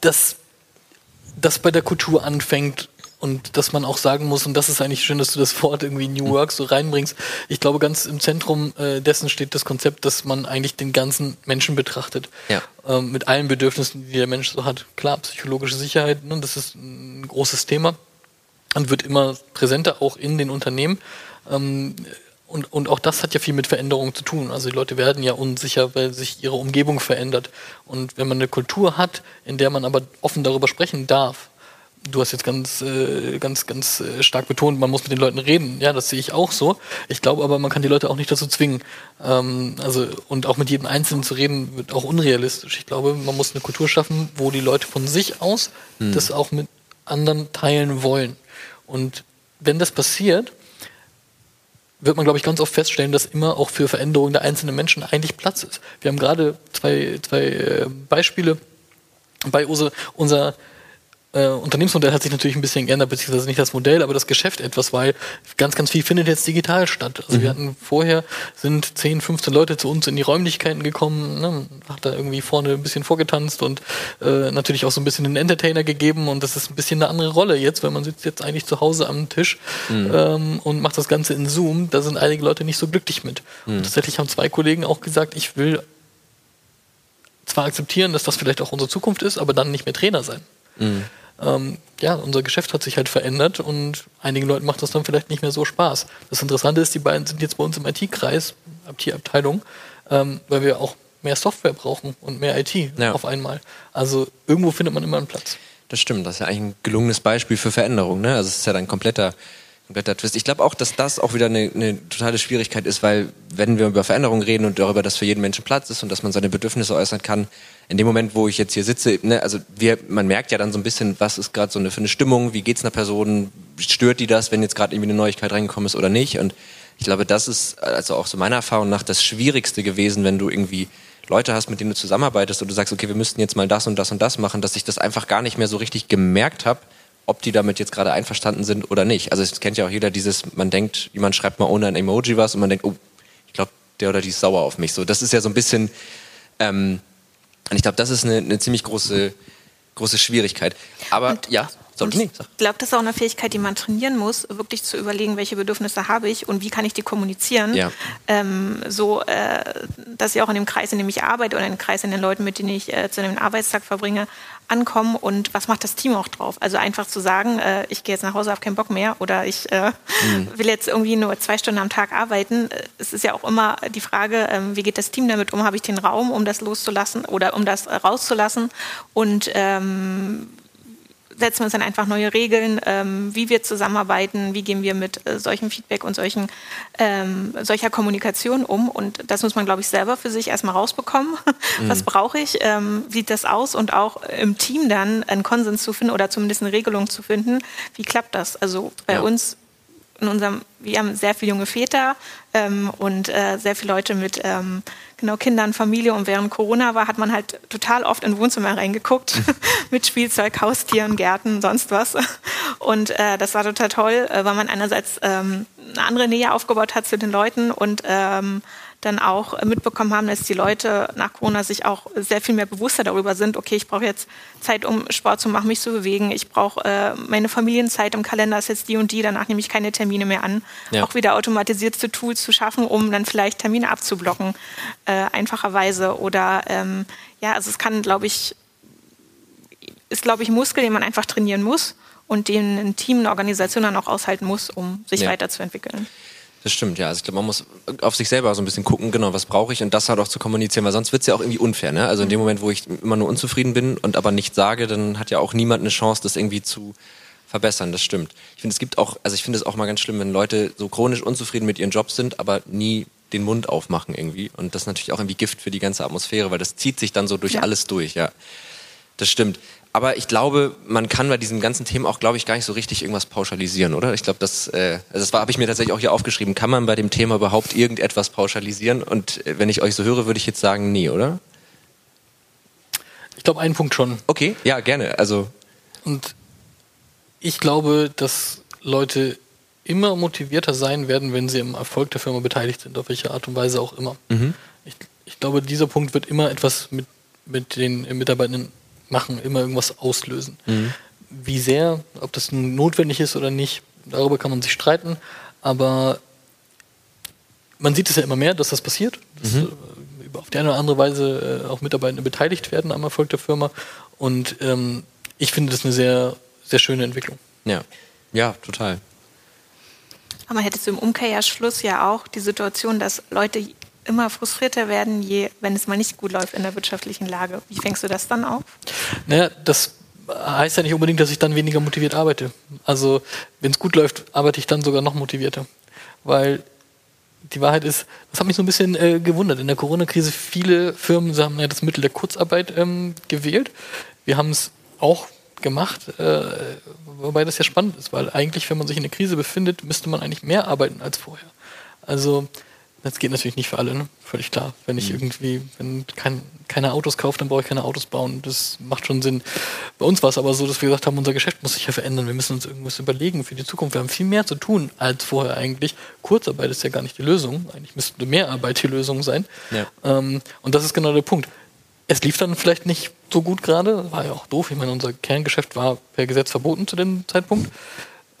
dass das bei der Kultur anfängt, und dass man auch sagen muss, und das ist eigentlich schön, dass du das Wort irgendwie New Work so reinbringst. Ich glaube, ganz im Zentrum äh, dessen steht das Konzept, dass man eigentlich den ganzen Menschen betrachtet. Ja. Ähm, mit allen Bedürfnissen, die der Mensch so hat. Klar, psychologische Sicherheit, ne, das ist ein großes Thema und wird immer präsenter, auch in den Unternehmen. Ähm, und, und auch das hat ja viel mit Veränderung zu tun. Also die Leute werden ja unsicher, weil sich ihre Umgebung verändert. Und wenn man eine Kultur hat, in der man aber offen darüber sprechen darf, du hast jetzt ganz, äh, ganz, ganz äh, stark betont, man muss mit den Leuten reden. Ja, das sehe ich auch so. Ich glaube aber, man kann die Leute auch nicht dazu zwingen. Ähm, also, und auch mit jedem Einzelnen zu reden, wird auch unrealistisch. Ich glaube, man muss eine Kultur schaffen, wo die Leute von sich aus hm. das auch mit anderen teilen wollen. Und wenn das passiert, wird man, glaube ich, ganz oft feststellen, dass immer auch für Veränderungen der einzelnen Menschen eigentlich Platz ist. Wir haben gerade zwei, zwei äh, Beispiele bei unser, unser äh, Unternehmensmodell hat sich natürlich ein bisschen geändert, beziehungsweise nicht das Modell, aber das Geschäft etwas, weil ganz, ganz viel findet jetzt digital statt. Also mhm. wir hatten vorher sind 10, 15 Leute zu uns in die Räumlichkeiten gekommen, ne, hat da irgendwie vorne ein bisschen vorgetanzt und äh, natürlich auch so ein bisschen einen Entertainer gegeben und das ist ein bisschen eine andere Rolle jetzt, weil man sitzt jetzt eigentlich zu Hause am Tisch mhm. ähm, und macht das Ganze in Zoom. Da sind einige Leute nicht so glücklich mit. Mhm. Und tatsächlich haben zwei Kollegen auch gesagt, ich will zwar akzeptieren, dass das vielleicht auch unsere Zukunft ist, aber dann nicht mehr Trainer sein. Mhm ähm, ja, unser Geschäft hat sich halt verändert und einigen Leuten macht das dann vielleicht nicht mehr so Spaß. Das Interessante ist, die beiden sind jetzt bei uns im IT-Kreis, IT-Abteilung, ähm, weil wir auch mehr Software brauchen und mehr IT ja. auf einmal. Also irgendwo findet man immer einen Platz. Das stimmt, das ist ja eigentlich ein gelungenes Beispiel für Veränderung. Ne? Also es ist ja ein kompletter kompletter Twist. Ich glaube auch, dass das auch wieder eine, eine totale Schwierigkeit ist, weil wenn wir über Veränderung reden und darüber, dass für jeden Menschen Platz ist und dass man seine Bedürfnisse äußern kann, in dem Moment, wo ich jetzt hier sitze, ne, also wir, man merkt ja dann so ein bisschen, was ist gerade so eine für eine Stimmung, wie geht's einer Person, stört die das, wenn jetzt gerade irgendwie eine Neuigkeit reingekommen ist oder nicht. Und ich glaube, das ist also auch so meiner Erfahrung nach das Schwierigste gewesen, wenn du irgendwie Leute hast, mit denen du zusammenarbeitest und du sagst, okay, wir müssten jetzt mal das und das und das machen, dass ich das einfach gar nicht mehr so richtig gemerkt habe ob die damit jetzt gerade einverstanden sind oder nicht. Also es kennt ja auch jeder dieses, man denkt, jemand schreibt mal ohne ein Emoji was und man denkt, oh, ich glaube, der oder die ist sauer auf mich. So, das ist ja so ein bisschen, ähm, und ich glaube, das ist eine, eine ziemlich große, große Schwierigkeit. Aber und, ja. Und ich glaube, das ist auch eine Fähigkeit, die man trainieren muss, wirklich zu überlegen, welche Bedürfnisse habe ich und wie kann ich die kommunizieren. Ja. Ähm, so, äh, dass ich auch in dem Kreis, in dem ich arbeite oder in dem Kreis, in den Leuten, mit denen ich äh, zu einem Arbeitstag verbringe, ankommen und was macht das Team auch drauf? Also einfach zu sagen, äh, ich gehe jetzt nach Hause, habe keinen Bock mehr oder ich äh, mhm. will jetzt irgendwie nur zwei Stunden am Tag arbeiten. Es ist ja auch immer die Frage, ähm, wie geht das Team damit um? Habe ich den Raum, um das loszulassen oder um das rauszulassen? Und ähm, setzen wir uns dann einfach neue Regeln, ähm, wie wir zusammenarbeiten, wie gehen wir mit äh, solchem Feedback und solchen, ähm, solcher Kommunikation um. Und das muss man, glaube ich, selber für sich erstmal rausbekommen. Mhm. Was brauche ich? Ähm, sieht das aus? Und auch im Team dann einen Konsens zu finden oder zumindest eine Regelung zu finden. Wie klappt das? Also bei ja. uns in unserem, wir haben sehr viele junge Väter ähm, und äh, sehr viele Leute mit ähm, genau Kindern, Familie und während Corona war, hat man halt total oft in Wohnzimmer reingeguckt mit Spielzeug, Haustieren, Gärten, sonst was. Und äh, das war total toll, äh, weil man einerseits ähm, eine andere Nähe aufgebaut hat zu den Leuten und ähm, dann auch mitbekommen haben, dass die Leute nach Corona sich auch sehr viel mehr bewusster darüber sind, okay, ich brauche jetzt Zeit, um Sport zu machen, mich zu bewegen, ich brauche äh, meine Familienzeit im Kalender ist jetzt die und die, danach nehme ich keine Termine mehr an. Ja. Auch wieder automatisierte Tools zu schaffen, um dann vielleicht Termine abzublocken, äh, einfacherweise. Oder ähm, ja, also es kann, glaube ich, ist, glaube ich, ein Muskel, den man einfach trainieren muss und den ein Team, eine Organisation dann auch aushalten muss, um sich ja. weiterzuentwickeln. Das stimmt, ja. Also ich glaube, man muss auf sich selber so ein bisschen gucken, genau, was brauche ich und das halt auch zu kommunizieren, weil sonst wird es ja auch irgendwie unfair. Ne? Also in dem Moment, wo ich immer nur unzufrieden bin und aber nichts sage, dann hat ja auch niemand eine Chance, das irgendwie zu verbessern. Das stimmt. Ich finde, es gibt auch, also ich finde es auch mal ganz schlimm, wenn Leute so chronisch unzufrieden mit ihren Jobs sind, aber nie den Mund aufmachen irgendwie. Und das ist natürlich auch irgendwie Gift für die ganze Atmosphäre, weil das zieht sich dann so durch ja. alles durch, ja. Das stimmt. Aber ich glaube, man kann bei diesem ganzen Thema auch, glaube ich, gar nicht so richtig irgendwas pauschalisieren, oder? Ich glaube, das, äh, also das habe ich mir tatsächlich auch hier aufgeschrieben. Kann man bei dem Thema überhaupt irgendetwas pauschalisieren? Und äh, wenn ich euch so höre, würde ich jetzt sagen, nee, oder? Ich glaube, einen Punkt schon. Okay, ja, gerne. Also. Und ich glaube, dass Leute immer motivierter sein werden, wenn sie im Erfolg der Firma beteiligt sind, auf welche Art und Weise auch immer. Mhm. Ich, ich glaube, dieser Punkt wird immer etwas mit, mit den Mitarbeitenden machen, immer irgendwas auslösen. Mhm. Wie sehr, ob das nun notwendig ist oder nicht, darüber kann man sich streiten, aber man sieht es ja immer mehr, dass das passiert, dass mhm. Äh, auf die eine oder andere Weise äh, auch Mitarbeiter beteiligt werden am Erfolg der Firma und ähm, ich finde das eine sehr, sehr schöne Entwicklung. Ja, ja, total. Aber man hättest du im Umkehrschluss ja auch die Situation, dass Leute immer frustrierter werden, je, wenn es mal nicht gut läuft in der wirtschaftlichen Lage. Wie fängst du das dann auf? Naja, das heißt ja nicht unbedingt, dass ich dann weniger motiviert arbeite. Also, wenn es gut läuft, arbeite ich dann sogar noch motivierter. Weil die Wahrheit ist, das hat mich so ein bisschen äh, gewundert. In der Corona-Krise, viele Firmen haben ja das Mittel der Kurzarbeit ähm, gewählt. Wir haben es auch gemacht, äh, wobei das ja spannend ist, weil eigentlich, wenn man sich in der Krise befindet, müsste man eigentlich mehr arbeiten als vorher. Also das geht natürlich nicht für alle, ne? völlig klar. Wenn ich mhm. irgendwie, wenn kein, keine Autos kaufe, dann brauche ich keine Autos bauen. Das macht schon Sinn. Bei uns war es aber so, dass wir gesagt haben, unser Geschäft muss sich ja verändern. Wir müssen uns irgendwas überlegen für die Zukunft. Wir haben viel mehr zu tun als vorher eigentlich. Kurzarbeit ist ja gar nicht die Lösung. Eigentlich müsste mehr Arbeit die Lösung sein. Ja. Ähm, und das ist genau der Punkt. Es lief dann vielleicht nicht so gut gerade. War ja auch doof. Ich meine, unser Kerngeschäft war per Gesetz verboten zu dem Zeitpunkt.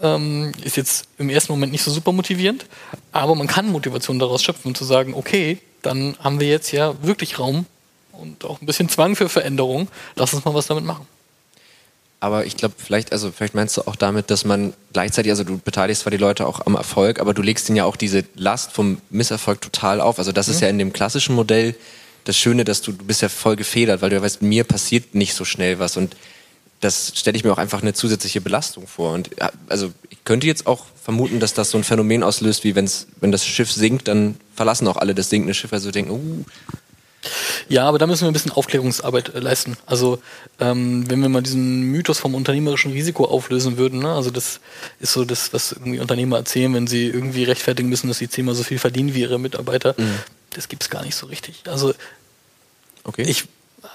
Ähm, ist jetzt im ersten Moment nicht so super motivierend, aber man kann Motivation daraus schöpfen und zu sagen, okay, dann haben wir jetzt ja wirklich Raum und auch ein bisschen Zwang für Veränderung. Lass uns mal was damit machen. Aber ich glaube, vielleicht, also vielleicht meinst du auch damit, dass man gleichzeitig, also du beteiligst zwar die Leute auch am Erfolg, aber du legst ihnen ja auch diese Last vom Misserfolg total auf. Also das mhm. ist ja in dem klassischen Modell das Schöne, dass du, du bist ja voll gefedert, weil du ja weißt, mir passiert nicht so schnell was. Und das stelle ich mir auch einfach eine zusätzliche Belastung vor. Und also ich könnte jetzt auch vermuten, dass das so ein Phänomen auslöst, wie wenn's, wenn das Schiff sinkt, dann verlassen auch alle das sinkende Schiff, also denken, uh. Ja, aber da müssen wir ein bisschen Aufklärungsarbeit äh, leisten. Also ähm, wenn wir mal diesen Mythos vom unternehmerischen Risiko auflösen würden, ne? also das ist so das, was irgendwie Unternehmer erzählen, wenn sie irgendwie rechtfertigen müssen, dass sie zehnmal so viel verdienen wie ihre Mitarbeiter. Mhm. Das gibt es gar nicht so richtig. Also okay. ich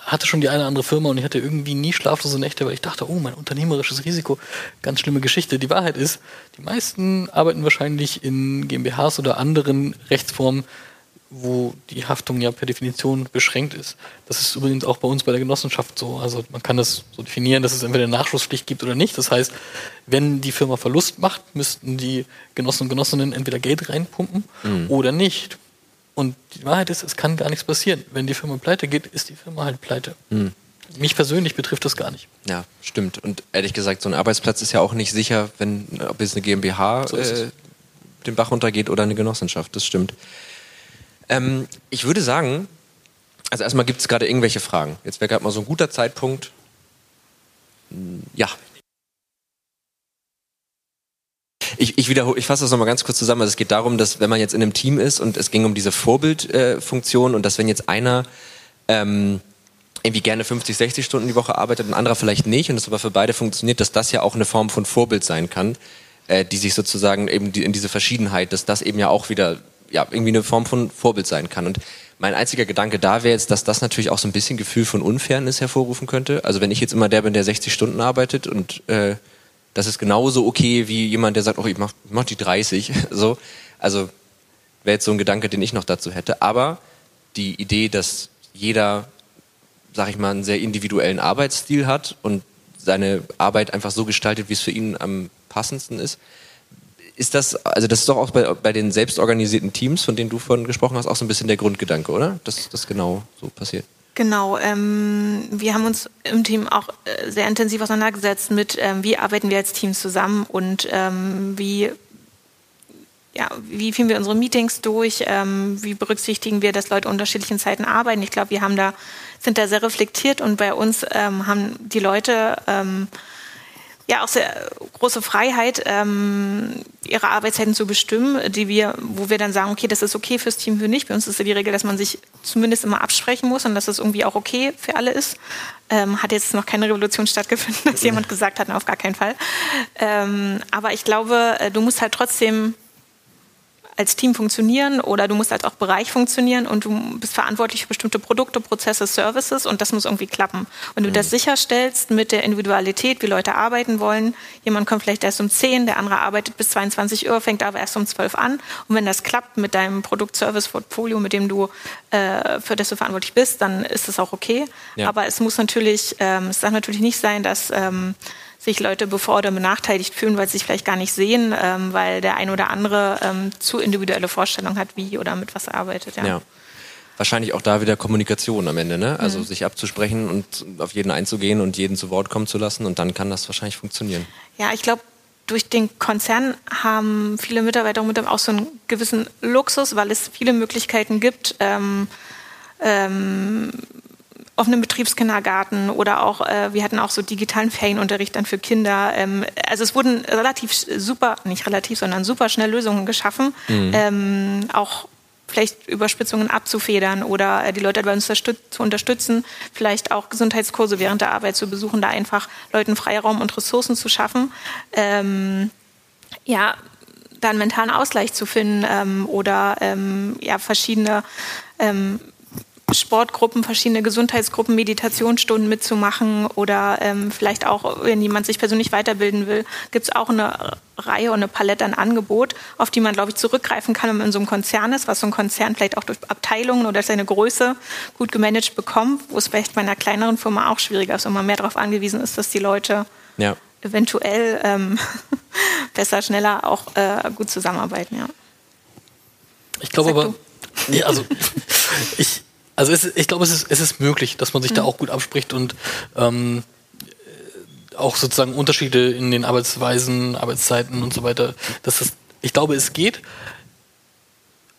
hatte schon die eine oder andere Firma und ich hatte irgendwie nie schlaflose Nächte, weil ich dachte, oh, mein unternehmerisches Risiko, ganz schlimme Geschichte. Die Wahrheit ist, die meisten arbeiten wahrscheinlich in GmbHs oder anderen Rechtsformen, wo die Haftung ja per Definition beschränkt ist. Das ist übrigens auch bei uns bei der Genossenschaft so. Also man kann das so definieren, dass es entweder eine Nachschusspflicht gibt oder nicht. Das heißt, wenn die Firma Verlust macht, müssten die Genossen und Genossinnen entweder Geld reinpumpen mhm. oder nicht. Und die Wahrheit ist, es kann gar nichts passieren. Wenn die Firma pleite geht, ist die Firma halt pleite. Mhm. Mich persönlich betrifft das gar nicht. Ja, stimmt. Und ehrlich gesagt, so ein Arbeitsplatz ist ja auch nicht sicher, wenn ob jetzt eine GmbH so äh, den Bach runtergeht oder eine Genossenschaft. Das stimmt. Ähm, ich würde sagen, also erstmal gibt es gerade irgendwelche Fragen. Jetzt wäre gerade mal so ein guter Zeitpunkt. Hm, ja, ich, ich wiederhole, ich fasse das nochmal ganz kurz zusammen. Also es geht darum, dass wenn man jetzt in einem Team ist und es ging um diese Vorbildfunktion äh, und dass wenn jetzt einer ähm, irgendwie gerne 50, 60 Stunden die Woche arbeitet, ein anderer vielleicht nicht und es aber für beide funktioniert, dass das ja auch eine Form von Vorbild sein kann, äh, die sich sozusagen eben die, in diese Verschiedenheit, dass das eben ja auch wieder ja irgendwie eine Form von Vorbild sein kann. Und mein einziger Gedanke da wäre jetzt, dass das natürlich auch so ein bisschen Gefühl von Unfairness hervorrufen könnte. Also wenn ich jetzt immer der bin, der 60 Stunden arbeitet und äh, das ist genauso okay wie jemand, der sagt, oh, ich mach, mach die 30. So, also wäre jetzt so ein Gedanke, den ich noch dazu hätte. Aber die Idee, dass jeder, sag ich mal, einen sehr individuellen Arbeitsstil hat und seine Arbeit einfach so gestaltet, wie es für ihn am passendsten ist. Ist das, also das ist doch auch bei, bei den selbstorganisierten Teams, von denen du vorhin gesprochen hast, auch so ein bisschen der Grundgedanke, oder? Dass das genau so passiert. Genau, ähm, wir haben uns im Team auch äh, sehr intensiv auseinandergesetzt mit, ähm, wie arbeiten wir als Team zusammen und ähm, wie ja, wie führen wir unsere Meetings durch? Ähm, wie berücksichtigen wir, dass Leute unterschiedlichen Zeiten arbeiten? Ich glaube, wir haben da, sind da sehr reflektiert und bei uns ähm, haben die Leute ähm, ja auch sehr große Freiheit, ähm, ihre Arbeitszeiten zu bestimmen, die wir, wo wir dann sagen, okay, das ist okay fürs Team, für nicht. Bei uns ist ja die Regel, dass man sich zumindest immer absprechen muss und dass das irgendwie auch okay für alle ist. Ähm, hat jetzt noch keine Revolution stattgefunden, dass jemand gesagt hat, na, auf gar keinen Fall. Ähm, aber ich glaube, äh, du musst halt trotzdem als Team funktionieren oder du musst als auch Bereich funktionieren und du bist verantwortlich für bestimmte Produkte, Prozesse, Services und das muss irgendwie klappen. Und du mhm. das sicherstellst mit der Individualität, wie Leute arbeiten wollen. Jemand kommt vielleicht erst um 10, der andere arbeitet bis 22 Uhr, fängt aber erst um 12 an. Und wenn das klappt mit deinem Produkt-Service-Portfolio, mit dem du, äh, für das du verantwortlich bist, dann ist das auch okay. Ja. Aber es muss natürlich, ähm, es darf natürlich nicht sein, dass ähm, sich Leute bevor oder benachteiligt fühlen, weil sie sich vielleicht gar nicht sehen, ähm, weil der ein oder andere ähm, zu individuelle Vorstellungen hat, wie oder mit was er arbeitet. Ja. ja. Wahrscheinlich auch da wieder Kommunikation am Ende, ne? Also mhm. sich abzusprechen und auf jeden einzugehen und jeden zu Wort kommen zu lassen und dann kann das wahrscheinlich funktionieren. Ja, ich glaube, durch den Konzern haben viele Mitarbeiter auch so einen gewissen Luxus, weil es viele Möglichkeiten gibt, ähm, ähm, offenen Betriebskindergarten oder auch, äh, wir hatten auch so digitalen Ferienunterricht dann für Kinder. Ähm, also es wurden relativ super, nicht relativ, sondern super schnell Lösungen geschaffen, mhm. ähm, auch vielleicht Überspitzungen abzufedern oder äh, die Leute dabei zu unterstützen, vielleicht auch Gesundheitskurse während der Arbeit zu besuchen, da einfach Leuten Freiraum und Ressourcen zu schaffen. Ähm, ja, da einen mentalen Ausgleich zu finden ähm, oder ähm, ja, verschiedene ähm, Sportgruppen, verschiedene Gesundheitsgruppen, Meditationsstunden mitzumachen oder ähm, vielleicht auch, wenn jemand sich persönlich weiterbilden will, gibt es auch eine Reihe und eine Palette an Angebot, auf die man, glaube ich, zurückgreifen kann, wenn man in so einem Konzern ist, was so ein Konzern vielleicht auch durch Abteilungen oder seine Größe gut gemanagt bekommt, wo es vielleicht bei einer kleineren Firma auch schwieriger ist und man mehr darauf angewiesen ist, dass die Leute ja. eventuell ähm, besser, schneller auch äh, gut zusammenarbeiten. Ja. Ich glaube aber, ja, also ich, also es, ich glaube, es ist, es ist möglich, dass man sich mhm. da auch gut abspricht und ähm, auch sozusagen Unterschiede in den Arbeitsweisen, Arbeitszeiten und so weiter. Dass das, ich glaube, es geht.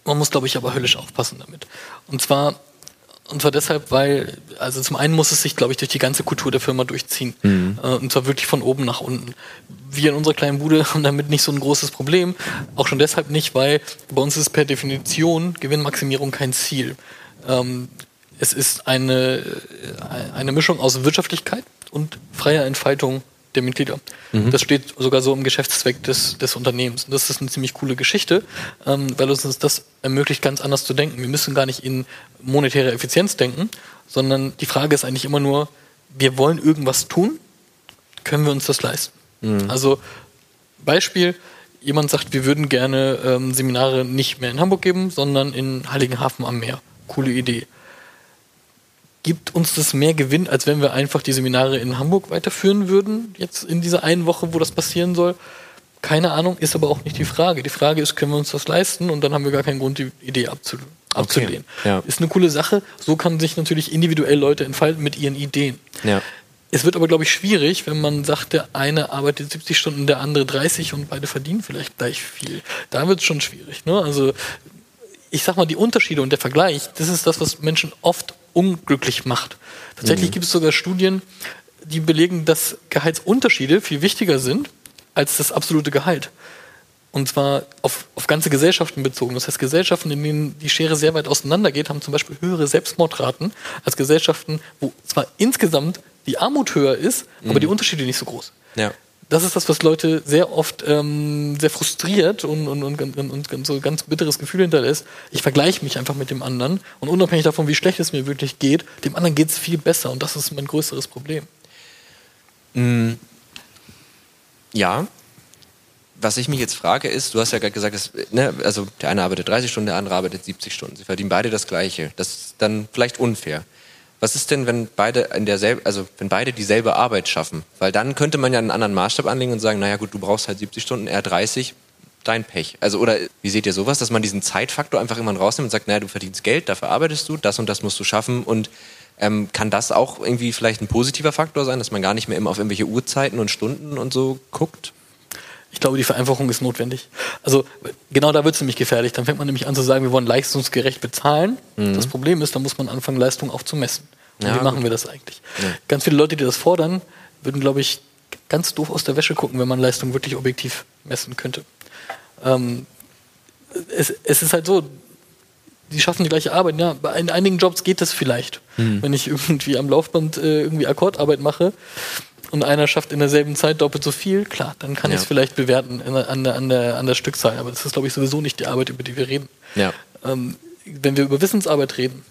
Man muss, glaube ich, aber höllisch aufpassen damit. Und zwar, und zwar deshalb, weil, also zum einen muss es sich, glaube ich, durch die ganze Kultur der Firma durchziehen. Mhm. Äh, und zwar wirklich von oben nach unten. Wir in unserer kleinen Bude haben damit nicht so ein großes Problem. Auch schon deshalb nicht, weil bei uns ist per Definition Gewinnmaximierung kein Ziel. Ähm, es ist eine, äh, eine Mischung aus Wirtschaftlichkeit und freier Entfaltung der Mitglieder. Mhm. Das steht sogar so im Geschäftszweck des, des Unternehmens. Und das ist eine ziemlich coole Geschichte, ähm, weil uns das ermöglicht, ganz anders zu denken. Wir müssen gar nicht in monetäre Effizienz denken, sondern die Frage ist eigentlich immer nur, wir wollen irgendwas tun, können wir uns das leisten? Mhm. Also Beispiel, jemand sagt, wir würden gerne ähm, Seminare nicht mehr in Hamburg geben, sondern in Heiligenhafen am Meer coole Idee. Gibt uns das mehr Gewinn, als wenn wir einfach die Seminare in Hamburg weiterführen würden, jetzt in dieser einen Woche, wo das passieren soll? Keine Ahnung, ist aber auch nicht die Frage. Die Frage ist, können wir uns das leisten? Und dann haben wir gar keinen Grund, die Idee abzulehnen. Okay. Ja. Ist eine coole Sache. So kann sich natürlich individuell Leute entfalten mit ihren Ideen. Ja. Es wird aber, glaube ich, schwierig, wenn man sagt, der eine arbeitet 70 Stunden, der andere 30 und beide verdienen vielleicht gleich viel. Da wird es schon schwierig. Ne? Also ich sag mal, die Unterschiede und der Vergleich, das ist das, was Menschen oft unglücklich macht. Tatsächlich mhm. gibt es sogar Studien, die belegen, dass Gehaltsunterschiede viel wichtiger sind als das absolute Gehalt. Und zwar auf, auf ganze Gesellschaften bezogen. Das heißt, Gesellschaften, in denen die Schere sehr weit auseinandergeht, haben zum Beispiel höhere Selbstmordraten als Gesellschaften, wo zwar insgesamt die Armut höher ist, mhm. aber die Unterschiede nicht so groß. Ja das ist das, was Leute sehr oft ähm, sehr frustriert und, und, und, und, und so ganz bitteres Gefühl hinterlässt. Ich vergleiche mich einfach mit dem anderen und unabhängig davon, wie schlecht es mir wirklich geht, dem anderen geht es viel besser und das ist mein größeres Problem. Mm, ja. was ich mich jetzt frage ist, du hast ja gerade gesagt, dass, ne, also der eine arbeitet 30 Stunden, der andere arbeitet 70 Stunden. Sie verdienen beide das Gleiche. Das ist dann vielleicht unfair. Was ist denn, wenn beide in derselben, also wenn beide dieselbe Arbeit schaffen? Weil dann könnte man ja einen anderen Maßstab anlegen und sagen, naja gut, du brauchst halt 70 Stunden, er 30, dein Pech. Also oder wie seht ihr sowas, dass man diesen Zeitfaktor einfach immer rausnimmt und sagt, naja, du verdienst Geld, dafür arbeitest du, das und das musst du schaffen und ähm, kann das auch irgendwie vielleicht ein positiver Faktor sein, dass man gar nicht mehr immer auf irgendwelche Uhrzeiten und Stunden und so guckt? Ich glaube, die Vereinfachung ist notwendig. Also genau da wird es nämlich gefährlich. Dann fängt man nämlich an zu sagen, wir wollen leistungsgerecht bezahlen. Mhm. Das Problem ist, da muss man anfangen, Leistung auch zu messen. Und ja, wie machen gut. wir das eigentlich? Ja. Ganz viele Leute, die das fordern, würden, glaube ich, ganz doof aus der Wäsche gucken, wenn man Leistung wirklich objektiv messen könnte. Ähm, es, es, ist halt so, die schaffen die gleiche Arbeit. Ja, bei einigen Jobs geht das vielleicht. Mhm. Wenn ich irgendwie am Laufband äh, irgendwie Akkordarbeit mache, und einer schafft in derselben Zeit doppelt so viel, klar, dann kann ja. ich es vielleicht bewerten an der, an, der, an der Stückzahl. Aber das ist, glaube ich, sowieso nicht die Arbeit, über die wir reden. Ja. Ähm, wenn wir über Wissensarbeit reden,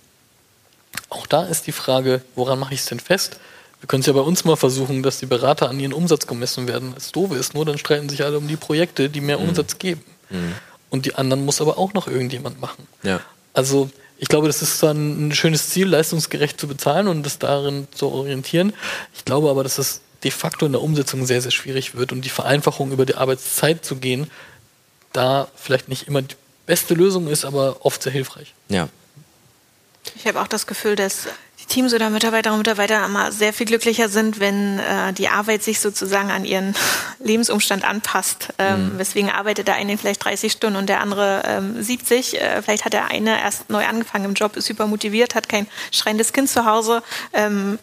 auch da ist die Frage, woran mache ich es denn fest? Wir können es ja bei uns mal versuchen, dass die Berater an ihren Umsatz gemessen werden. Das Doofe ist nur, dann streiten sich alle um die Projekte, die mehr mhm. Umsatz geben. Mhm. Und die anderen muss aber auch noch irgendjemand machen. Ja. Also ich glaube, das ist dann ein schönes Ziel, leistungsgerecht zu bezahlen und das darin zu orientieren. Ich glaube aber, dass es de facto in der Umsetzung sehr, sehr schwierig wird und die Vereinfachung über die Arbeitszeit zu gehen, da vielleicht nicht immer die beste Lösung ist, aber oft sehr hilfreich. Ja. Ich habe auch das Gefühl, dass die Teams oder Mitarbeiterinnen und Mitarbeiter immer sehr viel glücklicher sind, wenn äh, die Arbeit sich sozusagen an ihren Lebensumstand anpasst. Ähm, mhm. Weswegen arbeitet der eine vielleicht 30 Stunden und der andere ähm, 70. Äh, vielleicht hat der eine erst neu angefangen im Job, ist super motiviert, hat kein schreiendes Kind zu Hause ähm,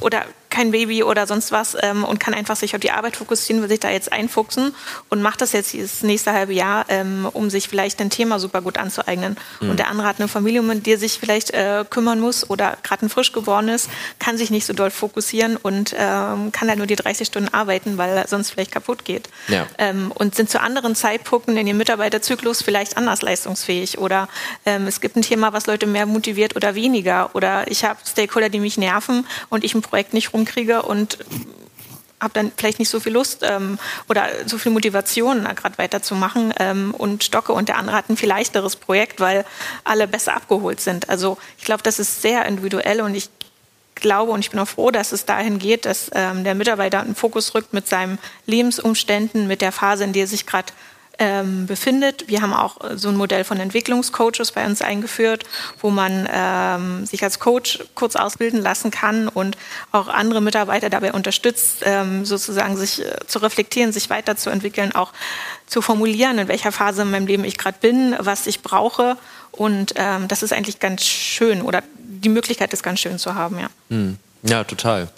oder kein Baby oder sonst was ähm, und kann einfach sich auf die Arbeit fokussieren, will sich da jetzt einfuchsen und macht das jetzt dieses nächste halbe Jahr, ähm, um sich vielleicht ein Thema super gut anzueignen. Mhm. Und der andere hat eine Familie, um die er sich vielleicht äh, kümmern muss oder gerade ein frisch geborenes, kann sich nicht so doll fokussieren und ähm, kann halt nur die 30 Stunden arbeiten, weil er sonst vielleicht kaputt geht. Ja. Ähm, und sind zu anderen Zeitpunkten in ihrem Mitarbeiterzyklus vielleicht anders leistungsfähig oder ähm, es gibt ein Thema, was Leute mehr motiviert oder weniger oder ich habe Stakeholder, die mich nerven und ich ein Projekt nicht rum kriege und habe dann vielleicht nicht so viel Lust ähm, oder so viel Motivation, gerade weiterzumachen ähm, und stocke und der andere hat ein viel leichteres Projekt, weil alle besser abgeholt sind. Also ich glaube, das ist sehr individuell und ich glaube und ich bin auch froh, dass es dahin geht, dass ähm, der Mitarbeiter einen Fokus rückt mit seinen Lebensumständen, mit der Phase, in der er sich gerade ähm, befindet. Wir haben auch äh, so ein Modell von Entwicklungscoaches bei uns eingeführt, wo man ähm, sich als Coach kurz ausbilden lassen kann und auch andere Mitarbeiter dabei unterstützt, ähm, sozusagen sich äh, zu reflektieren, sich weiterzuentwickeln, auch zu formulieren, in welcher Phase in meinem Leben ich gerade bin, was ich brauche. Und ähm, das ist eigentlich ganz schön oder die Möglichkeit ist ganz schön zu haben, ja. Hm. Ja, total